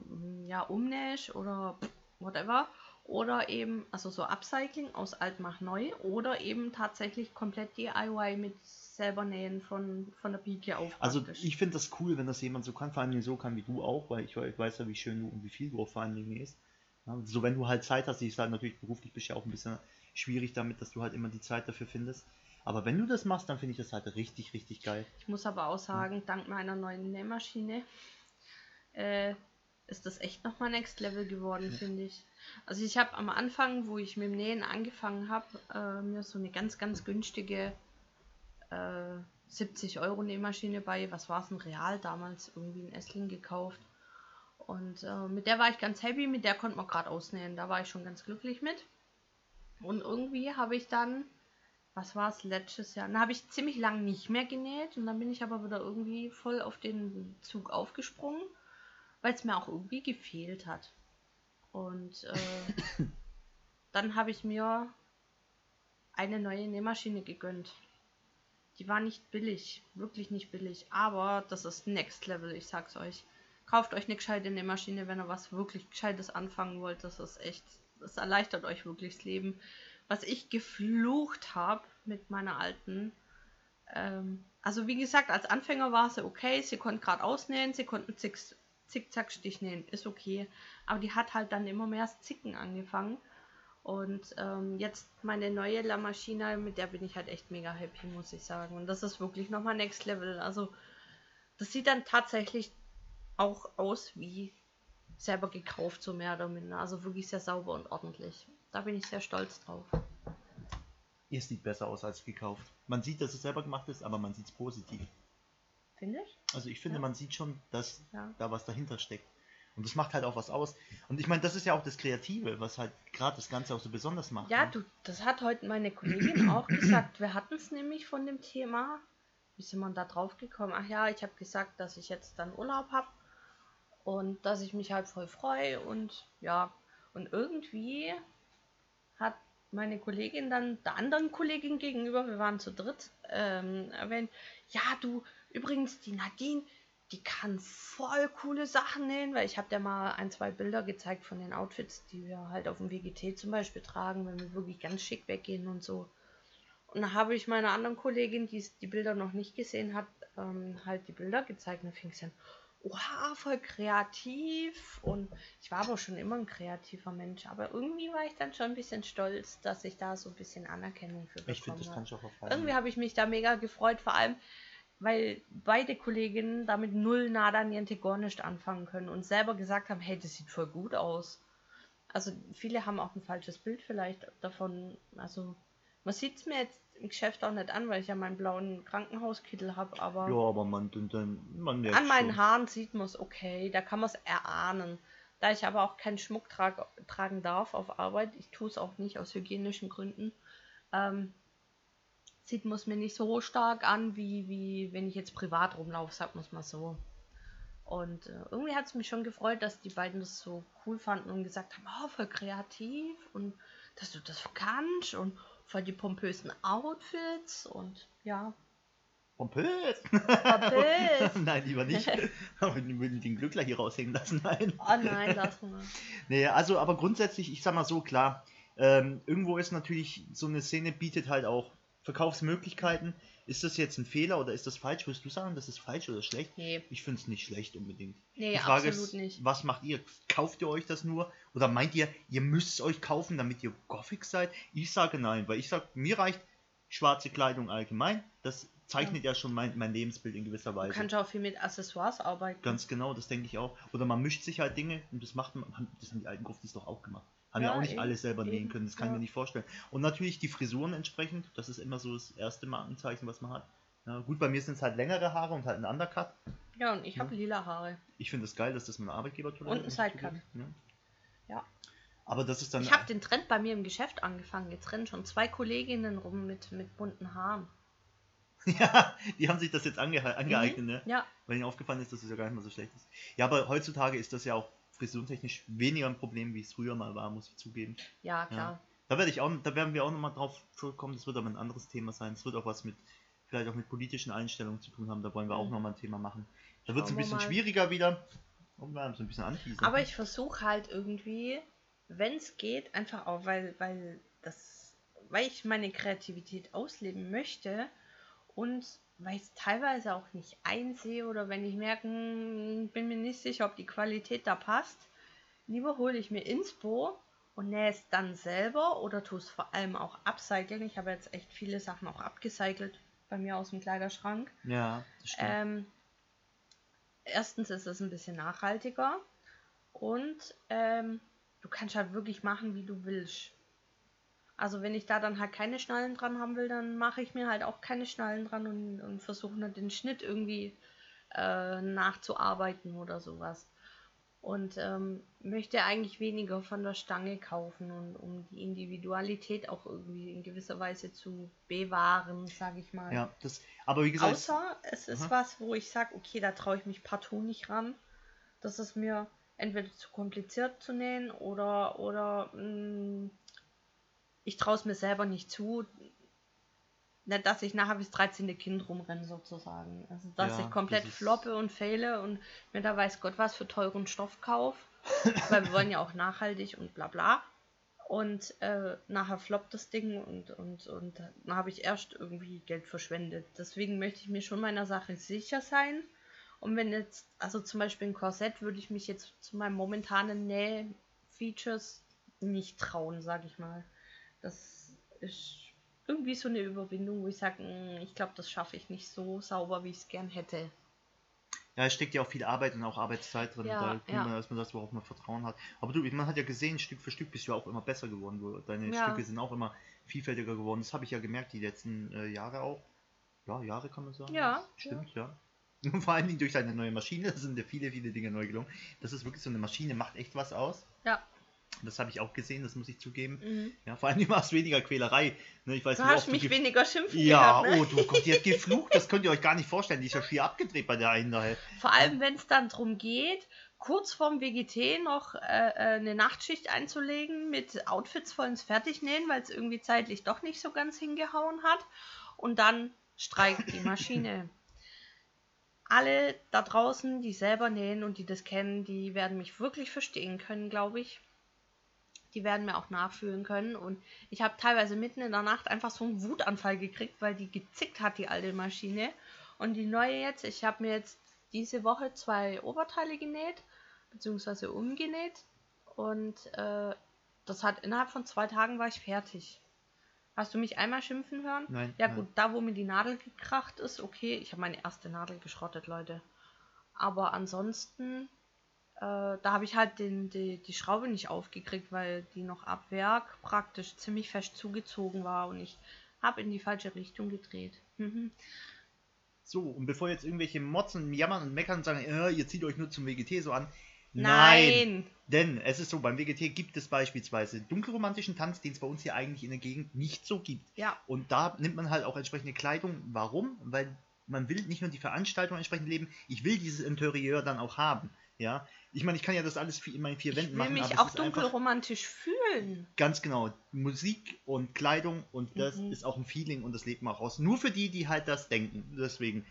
[SPEAKER 2] ja umnähst oder whatever. Oder eben, also so Upcycling aus alt mach neu oder eben tatsächlich komplett DIY mit selber nähen von, von der Pike auf.
[SPEAKER 1] Also
[SPEAKER 2] praktisch.
[SPEAKER 1] ich finde das cool, wenn das jemand so kann, vor allem so kann wie du auch, weil ich, ich weiß ja, wie schön du und wie viel du auch vor allen Dingen nähst. Ja, so wenn du halt Zeit hast, ich sage natürlich beruflich bist ja auch ein bisschen schwierig damit, dass du halt immer die Zeit dafür findest. Aber wenn du das machst, dann finde ich das halt richtig, richtig geil.
[SPEAKER 2] Ich muss aber auch sagen, dank meiner neuen Nähmaschine äh, ist das echt nochmal Next Level geworden, finde ich. Also ich habe am Anfang, wo ich mit dem Nähen angefangen habe, äh, mir so eine ganz, ganz günstige äh, 70 Euro Nähmaschine bei, was war es, ein Real damals, irgendwie in Essling gekauft. Und äh, mit der war ich ganz happy, mit der konnte man gerade ausnähen, da war ich schon ganz glücklich mit. Und irgendwie habe ich dann was war es letztes Jahr? Dann habe ich ziemlich lang nicht mehr genäht und dann bin ich aber wieder irgendwie voll auf den Zug aufgesprungen, weil es mir auch irgendwie gefehlt hat. Und äh, dann habe ich mir eine neue Nähmaschine gegönnt. Die war nicht billig, wirklich nicht billig, aber das ist Next Level, ich sag's euch. Kauft euch eine gescheite Nähmaschine, wenn ihr was wirklich Gescheites anfangen wollt. Das ist echt, das erleichtert euch wirklich das Leben. Was ich geflucht habe mit meiner alten. Ähm, also wie gesagt, als Anfänger war sie okay, sie konnte gerade ausnähen, sie konnten Zick, Zickzack-Stich nähen, ist okay. Aber die hat halt dann immer mehr das Zicken angefangen. Und ähm, jetzt meine neue La mit der bin ich halt echt mega happy, muss ich sagen. Und das ist wirklich nochmal Next Level. Also das sieht dann tatsächlich auch aus wie selber gekauft, so mehr oder minder. Also wirklich sehr sauber und ordentlich. Da bin ich sehr stolz drauf.
[SPEAKER 1] Ihr sieht besser aus als gekauft. Man sieht, dass es selber gemacht ist, aber man sieht es positiv.
[SPEAKER 2] Finde ich?
[SPEAKER 1] Also ich finde,
[SPEAKER 2] Ja.
[SPEAKER 1] man sieht schon, dass
[SPEAKER 2] Ja.
[SPEAKER 1] da was dahinter steckt. Und das macht halt auch was aus. Und ich meine, das ist ja auch das Kreative, was halt gerade das Ganze auch so besonders macht.
[SPEAKER 2] Ja,
[SPEAKER 1] ne?
[SPEAKER 2] du, das hat heute meine Kollegin auch gesagt. Wir hatten es nämlich von dem Thema. Wie sind wir da drauf gekommen? Ach ja, ich habe gesagt, dass ich jetzt dann Urlaub habe und dass ich mich halt voll freue und ja. Und irgendwie hat meine Kollegin dann der anderen Kollegin gegenüber, wir waren zu dritt, ähm, erwähnt, ja, du, übrigens, die Nadine, die kann voll coole Sachen nähen, weil ich habe dir mal ein, zwei Bilder gezeigt von den Outfits, die wir halt auf dem WGT zum Beispiel tragen, wenn wir wirklich ganz schick weggehen und so. Und da habe ich meiner anderen Kollegin, die die Bilder noch nicht gesehen hat, ähm, halt die Bilder gezeigt. Und da fing es an, oha, voll kreativ. Und ich war aber schon immer ein kreativer Mensch. Aber irgendwie war ich dann schon ein bisschen stolz, dass ich da so ein bisschen Anerkennung für
[SPEAKER 1] ich finde, das kann ich auch erfahren.
[SPEAKER 2] Irgendwie habe ich mich da mega gefreut, vor allem, weil beide Kolleginnen damit null nada niente gar nicht anfangen können und selber gesagt haben, hey, das sieht voll gut aus. Also viele haben auch ein falsches Bild vielleicht davon. Also man sieht es mir jetzt im Geschäft auch nicht an, weil ich ja meinen blauen Krankenhauskittel habe, aber
[SPEAKER 1] ja, aber man, dann, man
[SPEAKER 2] an meinen
[SPEAKER 1] schon.
[SPEAKER 2] Haaren sieht man es okay, da kann man es erahnen. Da ich aber auch keinen Schmuck trag, tragen darf auf Arbeit, ich tue es auch nicht aus hygienischen Gründen, ähm, sieht man es mir nicht so stark an, wie, wie wenn ich jetzt privat rumlaufe, sagt man es mal so. Und äh, irgendwie hat es mich schon gefreut, dass die beiden das so cool fanden und gesagt haben, oh, voll kreativ und dass du das kannst und voll die pompösen Outfits und ja,
[SPEAKER 1] Pompös!
[SPEAKER 2] pompös.
[SPEAKER 1] Nein, lieber nicht. Aber wir würden den Glückler hier raushängen lassen. Nein.
[SPEAKER 2] Oh nein, lass mal.
[SPEAKER 1] Nee, also, aber grundsätzlich, ich sag mal so, klar, ähm, irgendwo ist natürlich, so eine Szene bietet halt auch Verkaufsmöglichkeiten. Ist das jetzt ein Fehler oder ist das falsch? Würdest du sagen, das ist falsch oder schlecht?
[SPEAKER 2] Nee,
[SPEAKER 1] Ich finde es nicht schlecht unbedingt.
[SPEAKER 2] nee
[SPEAKER 1] Die Frage
[SPEAKER 2] absolut
[SPEAKER 1] ist,
[SPEAKER 2] nicht.
[SPEAKER 1] was macht ihr? Kauft ihr euch das nur? Oder meint ihr, ihr müsst es euch kaufen, damit ihr Gothic seid? Ich sage nein, weil ich sage, mir reicht schwarze Kleidung allgemein. Das zeichnet ja, schon mein, mein Lebensbild in gewisser Weise.
[SPEAKER 2] kannst auch viel mit Accessoires arbeiten.
[SPEAKER 1] Ganz genau, das denke ich auch. Oder man mischt sich halt Dinge und das macht man, das haben die alten Gruftis doch auch gemacht. Haben ja,
[SPEAKER 2] Ja,
[SPEAKER 1] auch nicht
[SPEAKER 2] eben,
[SPEAKER 1] alles selber nähen können, das kann
[SPEAKER 2] ja.
[SPEAKER 1] ich mir nicht vorstellen. Und natürlich die Frisuren entsprechend, das ist immer so das erste Markenzeichen, was man hat. Ja, gut, bei mir sind es halt längere Haare und halt ein Undercut.
[SPEAKER 2] Ja, und ich habe lila Haare.
[SPEAKER 1] Ich finde es geil, dass das mein Arbeitgeber
[SPEAKER 2] Und ein Sidecut.
[SPEAKER 1] zugeben. Ja. Aber das ist dann.
[SPEAKER 2] Ich habe den Trend bei mir im Geschäft angefangen. Jetzt rennen schon zwei Kolleginnen rum mit, mit bunten Haaren.
[SPEAKER 1] ja, die haben sich das jetzt ange angeeignet, ne?
[SPEAKER 2] Ja,
[SPEAKER 1] Weil ihnen aufgefallen ist, dass es ja gar nicht mal so schlecht ist. Ja, aber heutzutage ist das ja auch frisurentechnisch weniger ein Problem, wie es früher mal war, muss ich zugeben.
[SPEAKER 2] ja, klar.
[SPEAKER 1] Da werde ich auch, da werden wir auch nochmal drauf zurückkommen. Das wird aber ein anderes Thema sein. Es wird auch was mit, vielleicht auch mit politischen Einstellungen zu tun haben. Da wollen wir auch
[SPEAKER 2] Mhm.
[SPEAKER 1] nochmal ein Thema machen. Da wird es ein
[SPEAKER 2] wir
[SPEAKER 1] bisschen
[SPEAKER 2] mal.
[SPEAKER 1] schwieriger wieder. Und wir haben so ein bisschen anteasern.
[SPEAKER 2] Aber ich versuche halt irgendwie, wenn es geht, einfach auch, weil, weil das, weil ich meine Kreativität ausleben möchte und weil ich es teilweise auch nicht einsehe oder wenn ich merke, hm, bin mir nicht sicher, ob die Qualität da passt, lieber hole ich mir Inspo und nähe es dann selber oder tue es vor allem auch upcyclen. Ich habe jetzt echt viele Sachen auch abgecycelt bei mir aus dem Kleiderschrank.
[SPEAKER 1] ja, das stimmt.
[SPEAKER 2] Ähm, erstens ist es ein bisschen nachhaltiger und ähm, du kannst halt wirklich machen, wie du willst. Also wenn ich da dann halt keine Schnallen dran haben will, dann mache ich mir halt auch keine Schnallen dran und, und versuche nur den Schnitt irgendwie äh, nachzuarbeiten oder sowas. und ähm, möchte eigentlich weniger von der Stange kaufen und um die Individualität auch irgendwie in gewisser Weise zu bewahren, sage ich mal.
[SPEAKER 1] Ja, das, aber wie gesagt.
[SPEAKER 2] Außer es ist aha. was, wo ich sage, okay, da traue ich mich partout nicht ran. Das ist mir entweder zu kompliziert zu nähen oder, oder mh, mm, ich traue es mir selber nicht zu, nicht, dass ich nachher bis 13. Kind rumrenne sozusagen. Also dass ja, ich komplett das floppe und fehle und mir da weiß Gott was für teuren Stoff kaufe. weil wir wollen ja auch nachhaltig und bla bla. Und äh, nachher floppt das Ding und, und, und dann habe ich erst irgendwie Geld verschwendet. Deswegen möchte ich mir schon meiner Sache sicher sein. Und wenn jetzt, also zum Beispiel ein Korsett, würde ich mich jetzt zu meinem momentanen Näh-Features nicht trauen, sage ich mal. Das ist irgendwie so eine Überwindung, wo ich sage, hm, ich glaube, das schaffe ich nicht so sauber, wie ich es gern hätte.
[SPEAKER 1] Ja, es steckt ja auch viel Arbeit und auch Arbeitszeit drin, ja, da ja. man, dass man das worauf man Vertrauen hat. Aber du, man hat ja gesehen, Stück für Stück bist du auch immer besser geworden. Deine ja. Stücke sind auch immer vielfältiger geworden. Das habe ich ja gemerkt, die letzten äh, Jahre auch. Ja, Jahre kann man sagen.
[SPEAKER 2] Ja.
[SPEAKER 1] Stimmt, ja. ja. Und vor allen Dingen durch deine neue Maschine, da sind ja viele, viele Dinge neu gelungen. Das ist wirklich so eine Maschine, macht echt was aus.
[SPEAKER 2] Ja.
[SPEAKER 1] Das habe ich auch gesehen, das muss ich zugeben. Mhm. Ja, vor allem du machst weniger Quälerei.
[SPEAKER 2] Ne, ich weiß du nicht, hast mich weniger schimpfen
[SPEAKER 1] Ja, gehabt, ne? oh du Gott, die hat geflucht, das könnt ihr euch gar nicht vorstellen. Die ist ja schier abgedreht bei der einen daher.
[SPEAKER 2] Vor allem, wenn es dann darum geht, kurz vorm WGT noch äh, äh, eine Nachtschicht einzulegen mit Outfits vollends Fertignähen, weil es irgendwie zeitlich doch nicht so ganz hingehauen hat. Und dann streikt die Maschine. Alle da draußen, die selber nähen und die das kennen, die werden mich wirklich verstehen können, glaube ich die werden mir auch nachfühlen können. Und ich habe teilweise mitten in der Nacht einfach so einen Wutanfall gekriegt, weil die gezickt hat, die alte Maschine. Und die neue jetzt, ich habe mir jetzt diese Woche zwei Oberteile genäht, beziehungsweise umgenäht. Und äh, das hat innerhalb von zwei Tagen war ich fertig. Hast du mich einmal schimpfen hören?
[SPEAKER 1] Nein.
[SPEAKER 2] Ja, gut, da wo mir die Nadel gekracht ist, okay. Ich habe meine erste Nadel geschrottet, Leute. Aber ansonsten da habe ich halt den, die, die Schraube nicht aufgekriegt, weil die noch ab Werk praktisch ziemlich fest zugezogen war und ich habe in die falsche Richtung gedreht. Mhm.
[SPEAKER 1] So, und bevor jetzt irgendwelche Motzen, jammern und meckern und sagen, äh, ihr zieht euch nur zum WGT so an. Nein. Nein. Denn es ist so, beim WGT gibt es beispielsweise dunkelromantischen Tanz, den es bei uns hier eigentlich in der Gegend nicht so gibt.
[SPEAKER 2] Ja.
[SPEAKER 1] Und da nimmt man halt auch entsprechende Kleidung. Warum? Weil man will nicht nur die Veranstaltung entsprechend leben, ich will dieses Interieur dann auch haben. Ja, ich meine, ich kann ja das alles in meinen vier Wänden machen.
[SPEAKER 2] Ich will mich auch dunkelromantisch fühlen.
[SPEAKER 1] Ganz genau. Musik und Kleidung und das mhm. ist auch ein Feeling und das lebt man auch aus. Nur für die, die halt das denken. Deswegen,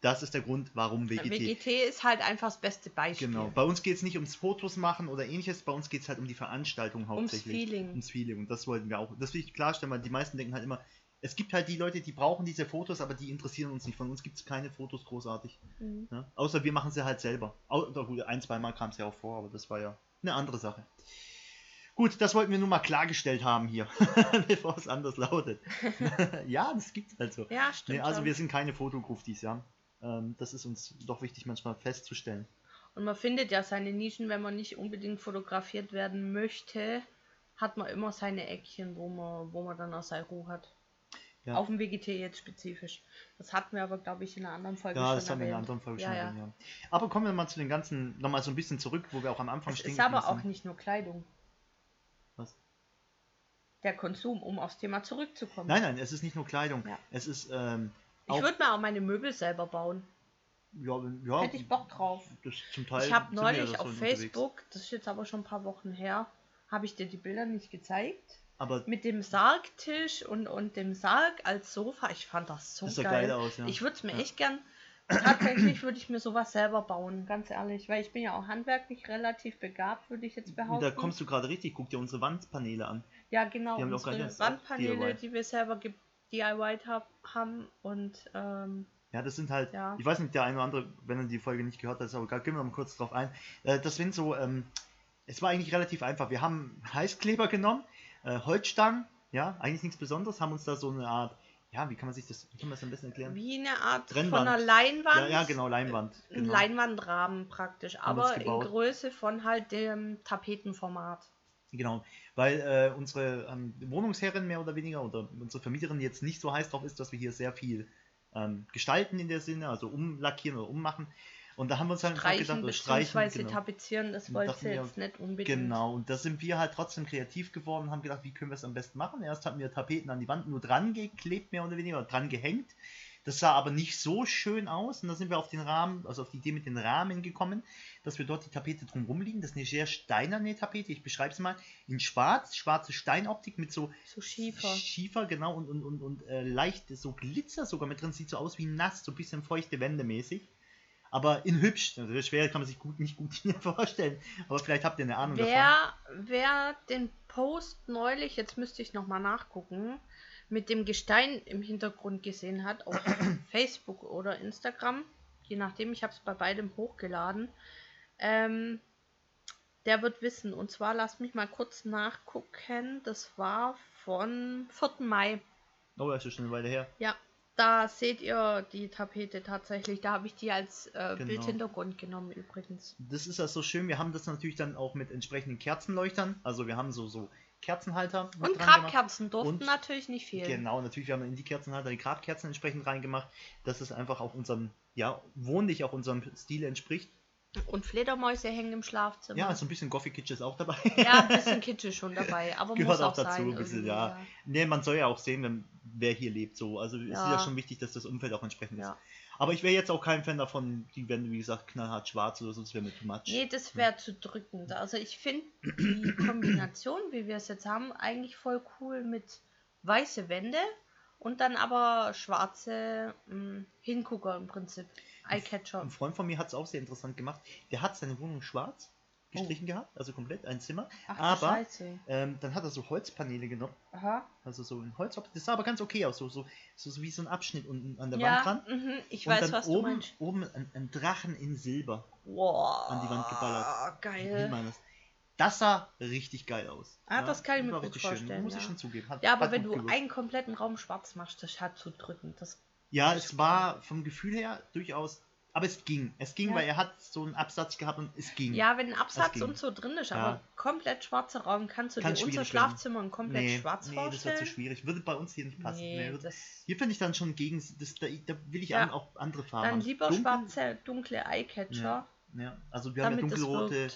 [SPEAKER 1] das ist der Grund, warum WGT.
[SPEAKER 2] WGT ist halt einfach das beste Beispiel. Genau.
[SPEAKER 1] Bei uns geht es nicht ums Fotos machen oder ähnliches, bei uns geht es halt um die Veranstaltung hauptsächlich.
[SPEAKER 2] Ums Feeling.
[SPEAKER 1] Ums Feeling. Und das wollten wir auch. Das will ich klarstellen, weil die meisten denken halt immer, es gibt halt die Leute, die brauchen diese Fotos, aber die interessieren uns nicht. Von uns gibt es keine Fotos großartig. Mhm. Ja? Außer wir machen sie halt selber. ein, zwei Mal kam es ja auch vor, aber das war ja eine andere Sache. Gut, das wollten wir nur mal klargestellt haben hier, bevor es anders lautet. ja, das gibt es halt so.
[SPEAKER 2] Ja, stimmt.
[SPEAKER 1] Nee, also schon. wir sind keine Fotogruftis, ja. Ähm, das ist uns doch wichtig manchmal festzustellen.
[SPEAKER 2] Und man findet ja seine Nischen, wenn man nicht unbedingt fotografiert werden möchte, hat man immer seine Eckchen, wo man, wo man dann auch seine Ruhe hat. Ja. Auf dem WGT jetzt spezifisch. Das hatten wir aber, glaube ich, in einer anderen Folge
[SPEAKER 1] ja, schon. Ja, das haben wir in einer anderen Folge ja, schon. Ja. ja. Aber kommen wir mal zu den ganzen, nochmal so ein bisschen zurück, wo wir auch am Anfang
[SPEAKER 2] es stehen. Ist aber auch nicht nur Kleidung.
[SPEAKER 1] Was?
[SPEAKER 2] Der Konsum, um aufs Thema zurückzukommen.
[SPEAKER 1] Nein, nein, es ist nicht nur Kleidung. Es ist. Ähm,
[SPEAKER 2] ich würde mal auch meine Möbel selber bauen.
[SPEAKER 1] Ja, ja.
[SPEAKER 2] Hätte ich Bock drauf.
[SPEAKER 1] zum Teil
[SPEAKER 2] ich habe neulich auf Facebook, unterwegs. das ist jetzt aber schon ein paar Wochen her, habe ich dir die Bilder nicht gezeigt
[SPEAKER 1] aber
[SPEAKER 2] mit dem Sargtisch und, und dem Sarg als Sofa, ich fand das so das geil. geil aus, ja. Ich würde es mir ja. echt gern, tatsächlich würde ich mir sowas selber bauen, ganz ehrlich, weil ich bin ja auch handwerklich relativ begabt, würde ich jetzt behaupten.
[SPEAKER 1] Da kommst du gerade richtig, guck dir unsere Wandpaneele an.
[SPEAKER 2] Ja, genau, die haben unsere Wandpaneele, die wir selber DIY haben und ähm,
[SPEAKER 1] ja, das sind halt, ja. ich weiß nicht, der eine oder andere, wenn er die Folge nicht gehört hat, ist aber gehen wir mal kurz drauf ein. Äh, das sind so, ähm, es war eigentlich relativ einfach. Wir haben Heißkleber genommen, äh, Holzstangen, ja, eigentlich nichts Besonderes, haben uns da so eine Art, ja, wie kann man sich das, wie kann man das am besten erklären?
[SPEAKER 2] Wie eine Art Trennwand. von einer Leinwand. Ja,
[SPEAKER 1] ja genau, Leinwand.
[SPEAKER 2] Genau. Ein Leinwandrahmen praktisch, aber in Größe von halt dem Tapetenformat.
[SPEAKER 1] Genau, weil äh, unsere ähm, Wohnungsherrin mehr oder weniger oder unsere Vermieterin jetzt nicht so heiß drauf ist, dass wir hier sehr viel ähm, gestalten in der Sinne, also umlackieren oder ummachen, Und da haben wir uns dann
[SPEAKER 2] streichen
[SPEAKER 1] gedacht, oder
[SPEAKER 2] beziehungsweise
[SPEAKER 1] genau.
[SPEAKER 2] tapezieren, das wollte
[SPEAKER 1] wir,
[SPEAKER 2] jetzt nicht unbedingt.
[SPEAKER 1] Genau, und da sind wir halt trotzdem kreativ geworden und haben gedacht, wie können wir es am besten machen. Erst hatten wir Tapeten an die Wand nur dran geklebt, mehr oder weniger, oder dran gehängt. Das sah aber nicht so schön aus und da sind wir auf den Rahmen, also auf die Idee mit den Rahmen gekommen, dass wir dort die Tapete drumherum liegen. Das ist eine sehr steinerne Tapete, ich beschreibe es mal, in schwarz, schwarze Steinoptik mit so
[SPEAKER 2] So Schiefer.
[SPEAKER 1] Schiefer, genau, und, und, und, und äh, leicht so Glitzer sogar mit drin, sieht so aus wie nass, so ein bisschen feuchte Wände mäßig. Aber in hübsch, also schwer kann man sich gut, nicht gut vorstellen, aber vielleicht habt ihr eine Ahnung davon.
[SPEAKER 2] Wer, wer den Post neulich, jetzt müsste ich nochmal nachgucken, mit dem Gestein im Hintergrund gesehen hat, auf Facebook oder Instagram, je nachdem, ich habe es bei beidem hochgeladen, ähm, der wird wissen. Und zwar, lasst mich mal kurz nachgucken, das war von 4. Mai.
[SPEAKER 1] Oh, das ist schon eine Weile her.
[SPEAKER 2] Ja, da seht ihr die Tapete tatsächlich. Da habe ich die als äh,
[SPEAKER 1] Genau.
[SPEAKER 2] Bildhintergrund genommen übrigens.
[SPEAKER 1] Das ist ja so schön, wir haben das natürlich dann auch mit entsprechenden Kerzenleuchtern, also wir haben so, so Kerzenhalter
[SPEAKER 2] Und. Grabkerzen durften
[SPEAKER 1] Und-
[SPEAKER 2] natürlich nicht fehlen.
[SPEAKER 1] Genau, natürlich, wir haben in die Kerzenhalter die Grabkerzen entsprechend reingemacht, dass es einfach auch unserem, ja, wohnlich auch unserem Stil entspricht.
[SPEAKER 2] Und Fledermäuse hängen im Schlafzimmer.
[SPEAKER 1] Ja, so ein bisschen Gothic Kitsch ist auch dabei.
[SPEAKER 2] Ja, ein bisschen kitschig schon dabei, aber
[SPEAKER 1] Gehört
[SPEAKER 2] muss
[SPEAKER 1] auch
[SPEAKER 2] auch,
[SPEAKER 1] dazu
[SPEAKER 2] sein.
[SPEAKER 1] ein bisschen,
[SPEAKER 2] irgendwie,
[SPEAKER 1] ja. Nee, man soll ja auch sehen, wenn, wer hier lebt, so. Also es ist
[SPEAKER 2] Ja.
[SPEAKER 1] ja schon wichtig, dass das Umfeld auch entsprechend ist.
[SPEAKER 2] Ja.
[SPEAKER 1] Aber ich wäre jetzt auch kein Fan davon, die Wände, wie gesagt, knallhart schwarz oder so, das wäre mir too much.
[SPEAKER 2] Nee, das wäre zu drückend. Also ich finde die Kombination, wie wir es jetzt haben, eigentlich voll cool mit weiße Wände und dann aber schwarze mh, Hingucker im Prinzip. Eyecatcher.
[SPEAKER 1] Ein Freund von mir hat es auch sehr interessant gemacht. Der hat seine Wohnung schwarz gestrichen gehabt, also komplett ein Zimmer.
[SPEAKER 2] Oh. Ach, du
[SPEAKER 1] aber ähm, dann hat er so Holzpaneele genommen,
[SPEAKER 2] Aha.
[SPEAKER 1] also so ein Holz. Das sah aber ganz okay aus, so, so, so, wie so ein Abschnitt unten an der
[SPEAKER 2] Ja,
[SPEAKER 1] Wand dran.
[SPEAKER 2] mhm, ich
[SPEAKER 1] Und
[SPEAKER 2] weiß,
[SPEAKER 1] dann
[SPEAKER 2] was du
[SPEAKER 1] oben,
[SPEAKER 2] meinst.
[SPEAKER 1] oben ein, ein Drachen in Silber.
[SPEAKER 2] Wow,
[SPEAKER 1] an die Wand geballert.
[SPEAKER 2] Geil.
[SPEAKER 1] das? Das sah richtig geil aus.
[SPEAKER 2] Ah, das kann ich mir gut
[SPEAKER 1] richtig schön,
[SPEAKER 2] vorstellen,
[SPEAKER 1] Muss
[SPEAKER 2] ja.
[SPEAKER 1] ich schon zugeben. Hat,
[SPEAKER 2] Ja, aber wenn du
[SPEAKER 1] gewirkt.
[SPEAKER 2] einen kompletten Raum schwarz machst, das hat zu drückend. Das
[SPEAKER 1] Ja, es war vom Gefühl her durchaus. Aber es ging. Es ging,
[SPEAKER 2] Ja.
[SPEAKER 1] weil er hat so einen Absatz gehabt und es ging.
[SPEAKER 2] Ja, wenn ein Absatz und so drin ist,
[SPEAKER 1] Ja.
[SPEAKER 2] aber komplett schwarzer Raum, kannst du
[SPEAKER 1] Kann
[SPEAKER 2] dir unser
[SPEAKER 1] schwierig werden.
[SPEAKER 2] Schlafzimmer komplett
[SPEAKER 1] nee,
[SPEAKER 2] schwarz
[SPEAKER 1] nee, das wird
[SPEAKER 2] vorstellen?
[SPEAKER 1] zu schwierig. Würde bei uns hier nicht passen.
[SPEAKER 2] Nee,
[SPEAKER 1] Nee, hier finde ich dann schon gegen. Das, da, da will ich
[SPEAKER 2] Ja.
[SPEAKER 1] auch andere Farben.
[SPEAKER 2] dann lieber
[SPEAKER 1] Dunkel-
[SPEAKER 2] schwarze, dunkle Eyecatcher,
[SPEAKER 1] Ja. Ja, also wir haben ja dunkelrote.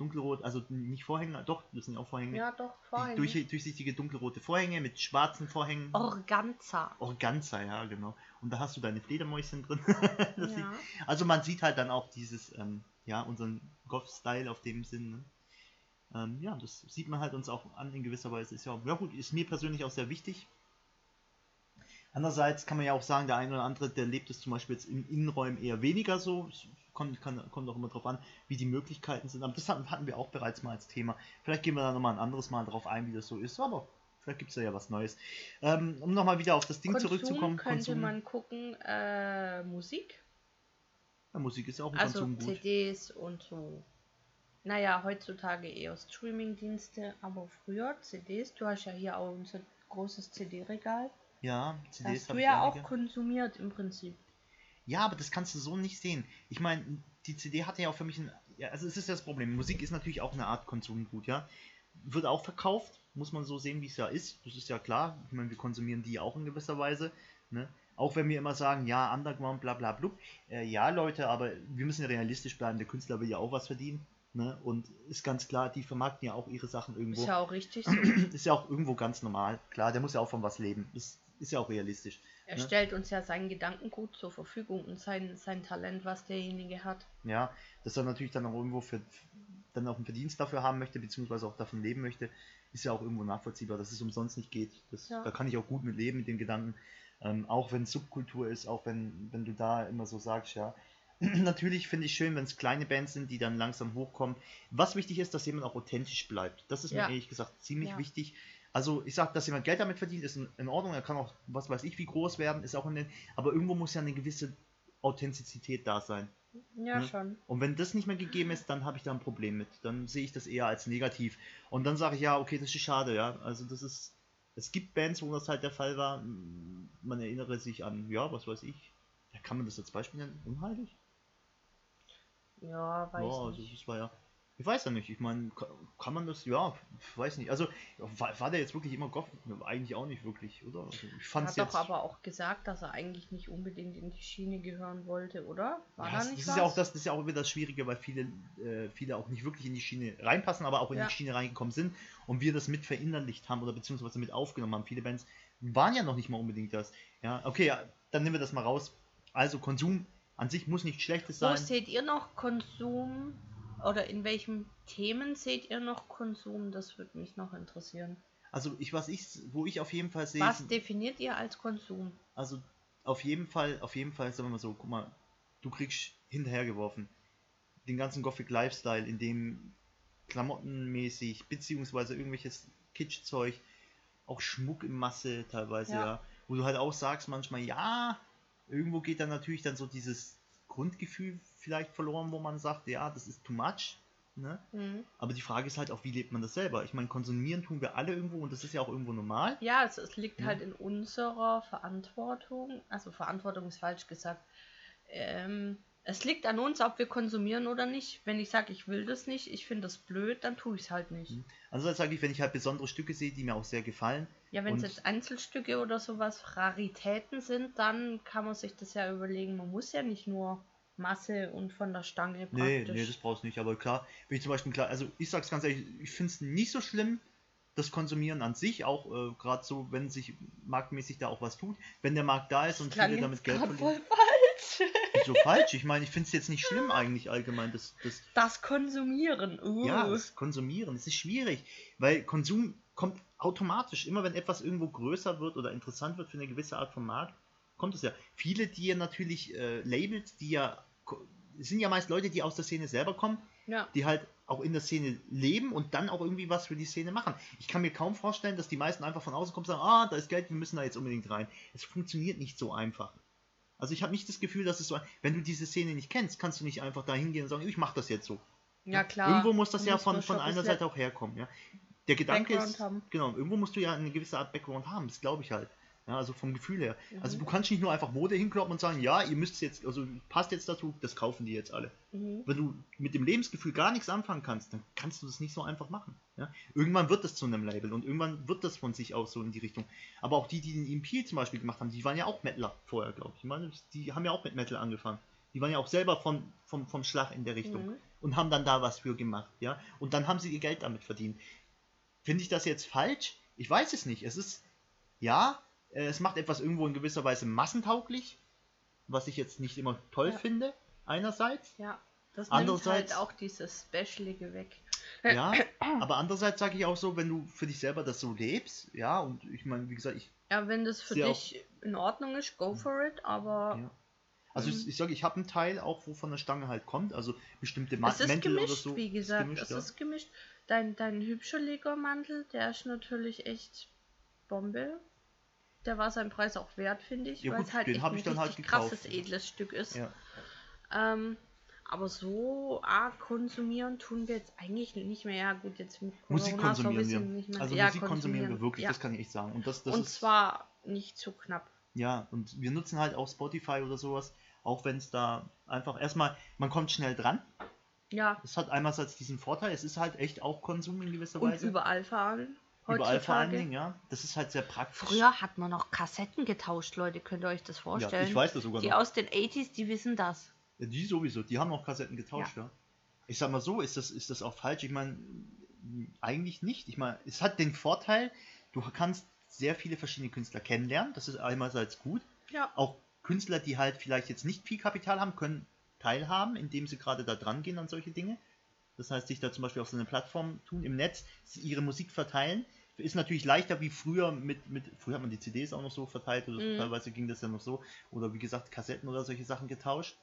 [SPEAKER 1] Dunkelrot, also nicht Vorhänge, doch, das sind ja auch Vorhänge.
[SPEAKER 2] Ja, doch, Vorhänge.
[SPEAKER 1] durch, durchsichtige dunkelrote Vorhänge mit schwarzen Vorhängen.
[SPEAKER 2] Organza.
[SPEAKER 1] Organza, ja, genau. Und da hast du deine Fledermäuschen drin. Das sieht,
[SPEAKER 2] Ja.
[SPEAKER 1] also man sieht halt dann auch dieses, ähm, ja, unseren Goth-Style auf dem Sinn. Ne? Ähm, ja, das sieht man halt uns auch an in gewisser Weise. Ist ja, auch- ja gut, ist mir persönlich auch sehr wichtig. Andererseits kann man ja auch sagen, der eine oder andere, der lebt es zum Beispiel jetzt in Innenräumen eher weniger so. Kommt, kann, kommt auch immer drauf an, wie die Möglichkeiten sind. Aber das hatten, wir auch bereits mal als Thema. Vielleicht gehen wir da nochmal ein anderes Mal drauf ein, wie das so ist. Aber vielleicht gibt es da ja was Neues. Ähm, um nochmal wieder auf das Ding
[SPEAKER 2] Konsum
[SPEAKER 1] zurückzukommen.
[SPEAKER 2] könnte man gucken, äh, Musik,
[SPEAKER 1] Ja, Musik ist ja auch ein
[SPEAKER 2] also
[SPEAKER 1] Konsum gut.
[SPEAKER 2] CDs und so. Naja, heutzutage eher Streaming-Dienste, aber früher CDs. Du hast ja hier auch unser großes CD-Regal.
[SPEAKER 1] Ja, CDs
[SPEAKER 2] hast du
[SPEAKER 1] habe ich
[SPEAKER 2] ja auch konsumiert im Prinzip.
[SPEAKER 1] Ja, aber das kannst du so nicht sehen. Ich meine, die CD hatte ja auch für mich ein. Ja, also es ist das Problem. Musik ist natürlich auch eine Art Konsumgut, ja. Wird auch verkauft, muss man so sehen, wie es ja ist. Das ist ja klar. Ich meine, wir konsumieren die auch in gewisser Weise. Ne? Auch wenn wir immer sagen, ja, Underground, bla bla blub. Äh, ja, Leute, aber wir müssen realistisch bleiben. Der Künstler will ja auch was verdienen. Ne? Und ist ganz klar, die vermarkten ja auch ihre Sachen irgendwo.
[SPEAKER 2] Ist ja auch richtig so.
[SPEAKER 1] ist ja auch irgendwo ganz normal. Klar, der muss ja auch von was leben. Das ist ja auch realistisch.
[SPEAKER 2] Er
[SPEAKER 1] Ne?
[SPEAKER 2] stellt uns ja sein Gedankengut zur Verfügung und sein, sein Talent, was derjenige hat.
[SPEAKER 1] Ja, dass er natürlich dann auch irgendwo für dann auch einen Verdienst dafür haben möchte, beziehungsweise auch davon leben möchte, ist ja auch irgendwo nachvollziehbar, dass es umsonst nicht geht. Das,
[SPEAKER 2] Ja.
[SPEAKER 1] Da kann ich auch gut mit leben, mit dem Gedanken. Ähm, auch wenn es Subkultur ist, auch wenn, wenn du da immer so sagst, ja. Natürlich finde ich schön, wenn es kleine Bands sind, die dann langsam hochkommen. Was wichtig ist, dass jemand auch authentisch bleibt. Das ist
[SPEAKER 2] Ja.
[SPEAKER 1] mir ehrlich gesagt ziemlich
[SPEAKER 2] Ja.
[SPEAKER 1] wichtig. Also ich sage, dass jemand Geld damit verdient, ist in, Ordnung. Er kann auch, was weiß ich, wie groß werden, ist auch in den. Aber irgendwo muss ja eine gewisse Authentizität da sein.
[SPEAKER 2] Ja,
[SPEAKER 1] Ne?
[SPEAKER 2] schon.
[SPEAKER 1] Und wenn das nicht mehr gegeben ist, dann habe ich da ein Problem mit. Dann sehe ich das eher als negativ. Und dann sage ich, ja, okay, das ist schade, ja. Also das ist. Es gibt Bands, wo das halt der Fall war. Man erinnere sich an, ja, was weiß ich. Ja, kann man das als Beispiel nennen? Unheilig?
[SPEAKER 2] Ja, weiß
[SPEAKER 1] ja, also
[SPEAKER 2] nicht.
[SPEAKER 1] das war ja. Ich weiß ja nicht, ich meine, kann man das, ja, ich weiß nicht. Also, war, war der jetzt wirklich immer Goff? Eigentlich auch nicht wirklich, oder? Also,
[SPEAKER 2] ich fand's er hat doch aber auch gesagt, dass er eigentlich nicht unbedingt in die Schiene gehören wollte, oder?
[SPEAKER 1] War ja, da nicht das was? Ist ja auch das, das ist ja auch wieder das Schwierige, weil viele, äh, viele auch nicht wirklich in die Schiene reinpassen, aber auch in ja. die Schiene reingekommen sind und wir das mit verinnerlicht haben oder beziehungsweise mit aufgenommen haben. Viele Bands waren ja noch nicht mal unbedingt das. Ja, okay, ja, dann nehmen wir das mal raus. Also Konsum an sich muss nicht schlechtes sein. Wo
[SPEAKER 2] seht ihr noch Konsum oder in welchen Themen seht ihr noch Konsum? Das würde mich noch interessieren.
[SPEAKER 1] Also ich was ich, wo ich auf jeden Fall sehe.
[SPEAKER 2] Was definiert ihr als Konsum?
[SPEAKER 1] Also auf jeden Fall, auf jeden Fall, sagen wir mal so, guck mal, du kriegst hinterhergeworfen den ganzen Gothic Lifestyle, in dem klamottenmäßig, beziehungsweise irgendwelches Kitschzeug, auch Schmuck in Masse teilweise, ja. ja. Wo du halt auch sagst manchmal, ja, irgendwo geht dann natürlich dann so dieses Grundgefühl vielleicht verloren, wo man sagt, ja, das ist too much. Ne? Mhm. Aber die Frage ist halt auch, wie lebt man das selber? Ich meine, konsumieren tun wir alle irgendwo und das ist ja auch irgendwo normal.
[SPEAKER 2] Ja, es, es liegt ja. halt in unserer Verantwortung. Also Verantwortung ist falsch gesagt. Ähm, es liegt an uns, ob wir konsumieren oder nicht. Wenn ich sage, ich will das nicht, ich finde das blöd, dann tue ich es halt nicht. Mhm.
[SPEAKER 1] Also sage ich, wenn ich halt besondere Stücke sehe, die mir auch sehr gefallen.
[SPEAKER 2] Ja, wenn es jetzt Einzelstücke oder sowas Raritäten sind, dann kann man sich das ja überlegen. Man muss ja nicht nur Masse und von der Stange
[SPEAKER 1] praktisch. Nee, nee, das brauchst du nicht. Aber klar, wenn ich zum Beispiel klar, also ich sag's ganz ehrlich, ich finde es nicht so schlimm, das Konsumieren an sich, auch äh, gerade so, wenn sich marktmäßig da auch was tut. Wenn der Markt da ist und viele damit Geld verlieren. Voll falsch. Wieso falsch? Ich meine, ich finde es jetzt nicht schlimm eigentlich allgemein. Das, das,
[SPEAKER 2] das Konsumieren.
[SPEAKER 1] Uh. Ja, das Konsumieren. Es ist schwierig, weil Konsum kommt automatisch. Immer wenn etwas irgendwo größer wird oder interessant wird für eine gewisse Art von Markt, kommt es ja. Viele, die ja natürlich äh, Labels, die ja sind ja meist Leute, die aus der Szene selber kommen, ja. die halt auch in der Szene leben und dann auch irgendwie was für die Szene machen. Ich kann mir kaum vorstellen, dass die meisten einfach von außen kommen und sagen, ah, da ist Geld, wir müssen da jetzt unbedingt rein. Es funktioniert nicht so einfach. Also ich habe nicht das Gefühl, dass es so, wenn du diese Szene nicht kennst, kannst du nicht einfach da hingehen und sagen, ich mache das jetzt so.
[SPEAKER 2] Ja klar.
[SPEAKER 1] Irgendwo muss das ja von, von einer Seite auch herkommen. Ja. Der Gedanke Background ist, haben. genau, irgendwo musst du ja eine gewisse Art Background haben, das glaube ich halt. Ja, also vom Gefühl her. Mhm. Also du kannst nicht nur einfach Mode hinkloppen und sagen, ja, ihr müsst jetzt, also passt jetzt dazu, das kaufen die jetzt alle. Mhm. Wenn du mit dem Lebensgefühl gar nichts anfangen kannst, dann kannst du das nicht so einfach machen. Ja? Irgendwann wird das zu einem Label und irgendwann wird das von sich aus so in die Richtung. Aber auch die, die den EP zum Beispiel gemacht haben, die waren ja auch Metaler vorher, glaube ich. ich meine, die haben ja auch mit Metal angefangen. Die waren ja auch selber von, vom, vom Schlag in der Richtung mhm. und haben dann da was für gemacht, ja. Und dann haben sie ihr Geld damit verdient. Finde ich das jetzt falsch? Ich weiß es nicht. Es ist, ja, es macht etwas irgendwo in gewisser Weise massentauglich, was ich jetzt nicht immer toll ja. finde, einerseits.
[SPEAKER 2] Ja, das andererseits halt auch dieses Specialige weg.
[SPEAKER 1] Ja, aber andererseits sage ich auch so, wenn du für dich selber das so lebst, ja, und ich meine, wie gesagt, ich.
[SPEAKER 2] Ja, wenn das für dich in Ordnung ist, go for it, aber. Ja.
[SPEAKER 1] Also ich, ich sage, ich habe einen Teil auch, wo von der Stange halt kommt, also bestimmte Ma es ist Mäntel
[SPEAKER 2] gemischt,
[SPEAKER 1] oder so.
[SPEAKER 2] Wie gesagt, ist gemischt, es ja. ist gemischt. Dein, dein hübscher Lego-Mantel, der ist natürlich echt Bombe der war sein Preis auch wert, finde ich, ja, weil es halt echt ein halt krasses, edles Stück ist. Ja. Ähm, aber so arg konsumieren tun wir jetzt eigentlich nicht mehr. Ja, gut, jetzt mit
[SPEAKER 1] Corona Musik konsumieren wir. Nicht mehr. Also ja, Musik konsumieren wir wirklich, ja. das kann ich echt sagen. Und, das, das
[SPEAKER 2] und ist, zwar nicht zu knapp.
[SPEAKER 1] Ja, und wir nutzen halt auch Spotify oder sowas, auch wenn es da einfach erstmal, man kommt schnell dran. Ja. Es hat einerseits diesen Vorteil, es ist halt echt auch Konsum in gewisser
[SPEAKER 2] und
[SPEAKER 1] Weise.
[SPEAKER 2] Und überall fahren.
[SPEAKER 1] Überall vor allen Dingen, ja. Das ist halt sehr praktisch.
[SPEAKER 2] Früher hat man noch Kassetten getauscht, Leute. Könnt ihr euch das vorstellen? Ja,
[SPEAKER 1] ich weiß das sogar
[SPEAKER 2] Die noch. aus den 80s, die wissen das.
[SPEAKER 1] Ja, die sowieso. Die haben noch Kassetten getauscht, ja. ja. Ich sag mal so, ist das, ist das auch falsch? Ich meine, eigentlich nicht. Ich meine, es hat den Vorteil, du kannst sehr viele verschiedene Künstler kennenlernen. Das ist einerseits gut. Ja. Auch Künstler, die halt vielleicht jetzt nicht viel Kapital haben, können teilhaben, indem sie gerade da dran gehen an solche Dinge. Das heißt, sich da zum Beispiel auf so eine Plattform tun, im Netz, ihre Musik verteilen ist natürlich leichter wie früher mit, mit früher hat man die CDs auch noch so verteilt oder mhm. teilweise ging das ja noch so oder wie gesagt Kassetten oder solche Sachen getauscht.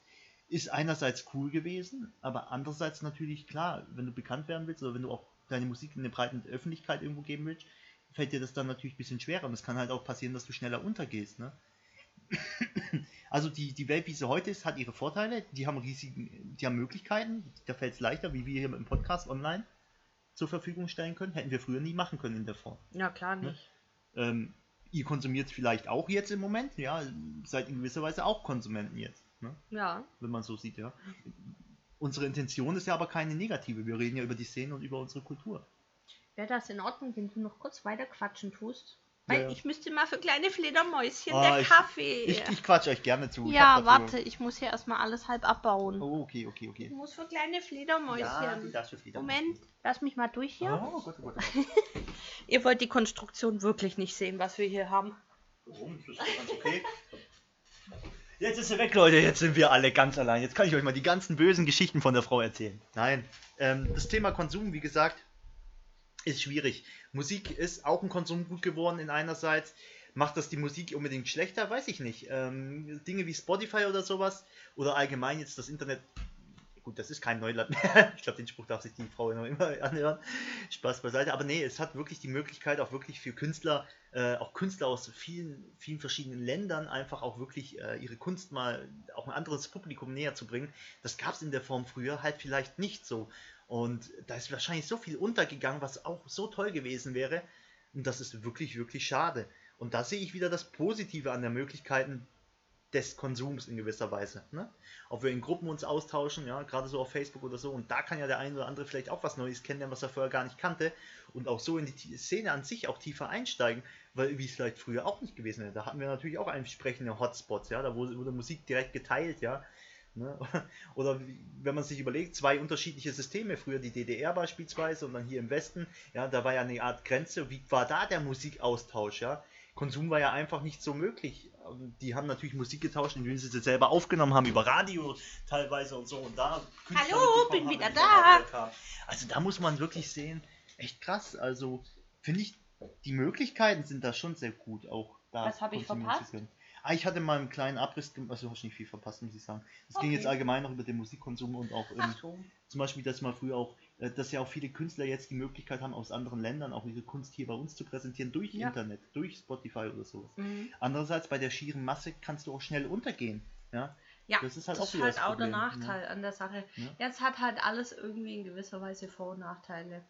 [SPEAKER 1] Ist einerseits cool gewesen, aber andererseits natürlich klar, wenn du bekannt werden willst oder wenn du auch deine Musik in der breiten Öffentlichkeit irgendwo geben willst, fällt dir das dann natürlich ein bisschen schwerer und es kann halt auch passieren, dass du schneller untergehst, ne? Also die, die Welt, wie sie heute ist, hat ihre Vorteile, die haben riesigen, die haben Möglichkeiten, da fällt es leichter, wie wir hier im Podcast online zur Verfügung stellen können. Hätten wir früher nie machen können in der Form.
[SPEAKER 2] Ja, klar ne? nicht.
[SPEAKER 1] Ne? Ähm, ihr konsumiert vielleicht auch jetzt im Moment, ja, seid in gewisser Weise auch Konsumenten jetzt. Ne?
[SPEAKER 2] Ja.
[SPEAKER 1] Wenn man so sieht, ja. unsere Intention ist ja aber keine negative. Wir reden ja über die Szene und über unsere Kultur.
[SPEAKER 2] Wäre das in Ordnung, wenn du noch kurz weiter quatschen tust? Weil
[SPEAKER 1] Ja.
[SPEAKER 2] ich müsste mal für kleine Fledermäuschen
[SPEAKER 1] Ah,
[SPEAKER 2] der
[SPEAKER 1] ich-
[SPEAKER 2] Kaffee.
[SPEAKER 1] Ich, ich quatsch euch gerne zu. Ich
[SPEAKER 2] ja,
[SPEAKER 1] dafür-
[SPEAKER 2] warte, ich muss hier erstmal alles halb abbauen.
[SPEAKER 1] Oh, okay, okay,
[SPEAKER 2] Ich
[SPEAKER 1] okay.
[SPEAKER 2] muss für kleine Fledermäuschen.
[SPEAKER 1] Ja, darfst du wieder
[SPEAKER 2] Moment, lass mich mal durch hier.
[SPEAKER 1] Oh, Gott, oh Gott.
[SPEAKER 2] Ihr wollt die Konstruktion wirklich nicht sehen, was wir hier haben.
[SPEAKER 1] Warum? Das ist ganz okay. Jetzt ist sie weg, Leute. Jetzt sind wir alle ganz allein. Jetzt kann ich euch mal die ganzen bösen Geschichten von der Frau erzählen. Nein, ähm, das Thema Konsum, wie gesagt, ist schwierig. Musik ist auch ein Konsumgut geworden in einerseits. Macht das die Musik unbedingt schlechter? Weiß ich nicht. Ähm, Dinge wie Spotify oder sowas oder allgemein jetzt das Internet. Gut, das ist kein Neuland mehr. Ich glaube, den Spruch darf sich die Frau immer anhören. Spaß beiseite. Aber nee, es hat wirklich die Möglichkeit, auch wirklich für Künstler, äh, auch Künstler aus vielen, vielen verschiedenen Ländern, einfach auch wirklich äh, ihre Kunst mal auch ein anderes Publikum näher zu bringen. Das gab es in der Form früher halt vielleicht nicht so. Und da ist wahrscheinlich so viel untergegangen, was auch so toll gewesen wäre. Und das ist wirklich, wirklich schade. Und da sehe ich wieder das Positive an der Möglichkeiten des Konsums in gewisser Weise. Ne? Ob wir in Gruppen uns austauschen, ja, gerade so auf Facebook oder so, und da kann ja der eine oder andere vielleicht auch was Neues kennenlernen, was er vorher gar nicht kannte, und auch so in die Szene an sich auch tiefer einsteigen, weil wie es vielleicht früher auch nicht gewesen wäre. Da hatten wir natürlich auch entsprechende Hotspots, ja, da wurde, wurde Musik direkt geteilt, ja. Ne? Oder wenn man sich überlegt, zwei unterschiedliche Systeme, früher die DDR beispielsweise und dann hier im Westen, ja, da war ja eine Art Grenze. Wie war da der Musikaustausch, ja? Konsum war ja einfach nicht so möglich. Und Die haben natürlich Musik getauscht, indem sie sie selber aufgenommen haben, über Radio teilweise und so. Und da Künstler
[SPEAKER 2] Hallo, bin wieder da.
[SPEAKER 1] Also da muss man wirklich sehen, echt krass. Also finde ich, die Möglichkeiten sind da schon sehr gut, auch da
[SPEAKER 2] Was hab ich verpasst?
[SPEAKER 1] können. Ah, ich hatte mal einen kleinen Abriss gemacht, also hast nicht viel verpasst, muss ich sagen. Es ging
[SPEAKER 2] Okay.
[SPEAKER 1] jetzt allgemein noch über den Musikkonsum und auch ähm,
[SPEAKER 2] so.
[SPEAKER 1] zum Beispiel, dass mal früher auch, äh, dass ja auch viele Künstler jetzt die Möglichkeit haben, aus anderen Ländern auch ihre Kunst hier bei uns zu präsentieren, durch
[SPEAKER 2] Ja.
[SPEAKER 1] Internet, durch Spotify oder sowas.
[SPEAKER 2] Mhm.
[SPEAKER 1] Andererseits, bei der schieren Masse kannst du auch schnell untergehen. Ja,
[SPEAKER 2] Ja,
[SPEAKER 1] Das ist halt
[SPEAKER 2] das
[SPEAKER 1] auch
[SPEAKER 2] ist halt auch der
[SPEAKER 1] Problem,
[SPEAKER 2] Nachteil an der Sache.
[SPEAKER 1] Ja.
[SPEAKER 2] Jetzt hat halt alles irgendwie in gewisser Weise Vor- und Nachteile.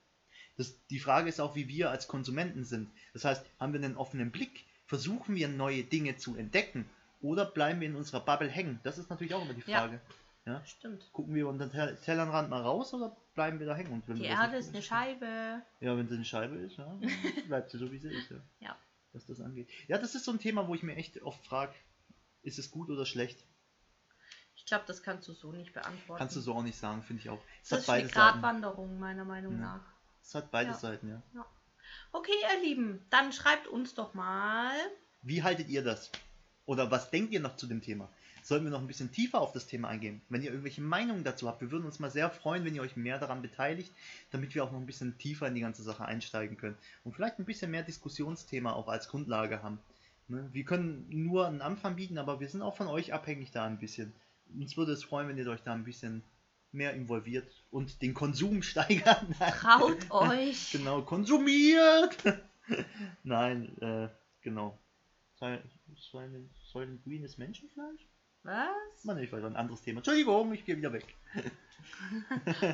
[SPEAKER 1] das, die Frage ist auch, wie wir als Konsumenten sind. Das heißt, haben wir einen offenen Blick? Versuchen wir neue Dinge zu entdecken? Oder bleiben wir in unserer Bubble hängen? Das ist natürlich auch immer die
[SPEAKER 2] Ja.
[SPEAKER 1] Frage.
[SPEAKER 2] Stimmt.
[SPEAKER 1] Gucken wir unter den Tell- Tellerrand mal raus oder bleiben wir da hängen? Und wenn
[SPEAKER 2] Die Erde ist eine Scheibe.
[SPEAKER 1] Ja, wenn sie eine Scheibe ist, ja, bleibt sie so, wie sie ist. Ja.
[SPEAKER 2] Ja.
[SPEAKER 1] Was das angeht. Ja, das ist so ein Thema, wo ich mir echt oft frage, ist es gut oder schlecht?
[SPEAKER 2] Ich glaube, das kannst du so nicht beantworten.
[SPEAKER 1] Kannst du so auch nicht sagen, finde ich auch. Es
[SPEAKER 2] das
[SPEAKER 1] hat
[SPEAKER 2] ist eine. Gratwanderung, meiner Meinung
[SPEAKER 1] Ja.
[SPEAKER 2] nach.
[SPEAKER 1] Es hat beide
[SPEAKER 2] Ja.
[SPEAKER 1] Seiten, ja.
[SPEAKER 2] Okay, ihr Lieben, dann schreibt uns doch mal.
[SPEAKER 1] Wie haltet ihr das? Oder was denkt ihr noch zu dem Thema? Sollten wir noch ein bisschen tiefer auf das Thema eingehen? Wenn ihr irgendwelche Meinungen dazu habt, wir würden uns mal sehr freuen, wenn ihr euch mehr daran beteiligt, damit wir auch noch ein bisschen tiefer in die ganze Sache einsteigen können. Und vielleicht ein bisschen mehr Diskussionsthema auch als Grundlage haben. Ne? Wir können nur einen Anfang bieten, aber wir sind auch von euch abhängig da ein bisschen. Uns würde es freuen, wenn ihr euch da ein bisschen mehr involviert und den Konsum steigert.
[SPEAKER 2] Traut euch.
[SPEAKER 1] Genau, konsumiert! Nein, äh, genau. Silent, Silent Green ist Menschenfleisch?
[SPEAKER 2] Was?
[SPEAKER 1] Mann, ich weiß ein anderes Thema. Entschuldigung, ich gehe wieder weg.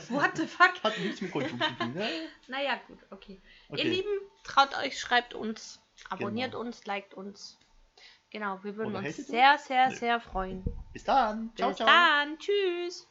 [SPEAKER 2] What the fuck?
[SPEAKER 1] Hat nichts mit Konsum zu tun, ne?
[SPEAKER 2] Naja, gut, okay. Ihr
[SPEAKER 1] Okay.
[SPEAKER 2] Lieben, traut euch, schreibt uns, abonniert
[SPEAKER 1] Genau.
[SPEAKER 2] uns, liked uns. Genau, wir würden
[SPEAKER 1] Oder uns
[SPEAKER 2] sehr, sehr,
[SPEAKER 1] Nö.
[SPEAKER 2] sehr freuen.
[SPEAKER 1] Bis dann. Ciao,
[SPEAKER 2] Bis
[SPEAKER 1] ciao.
[SPEAKER 2] dann. Tschüss.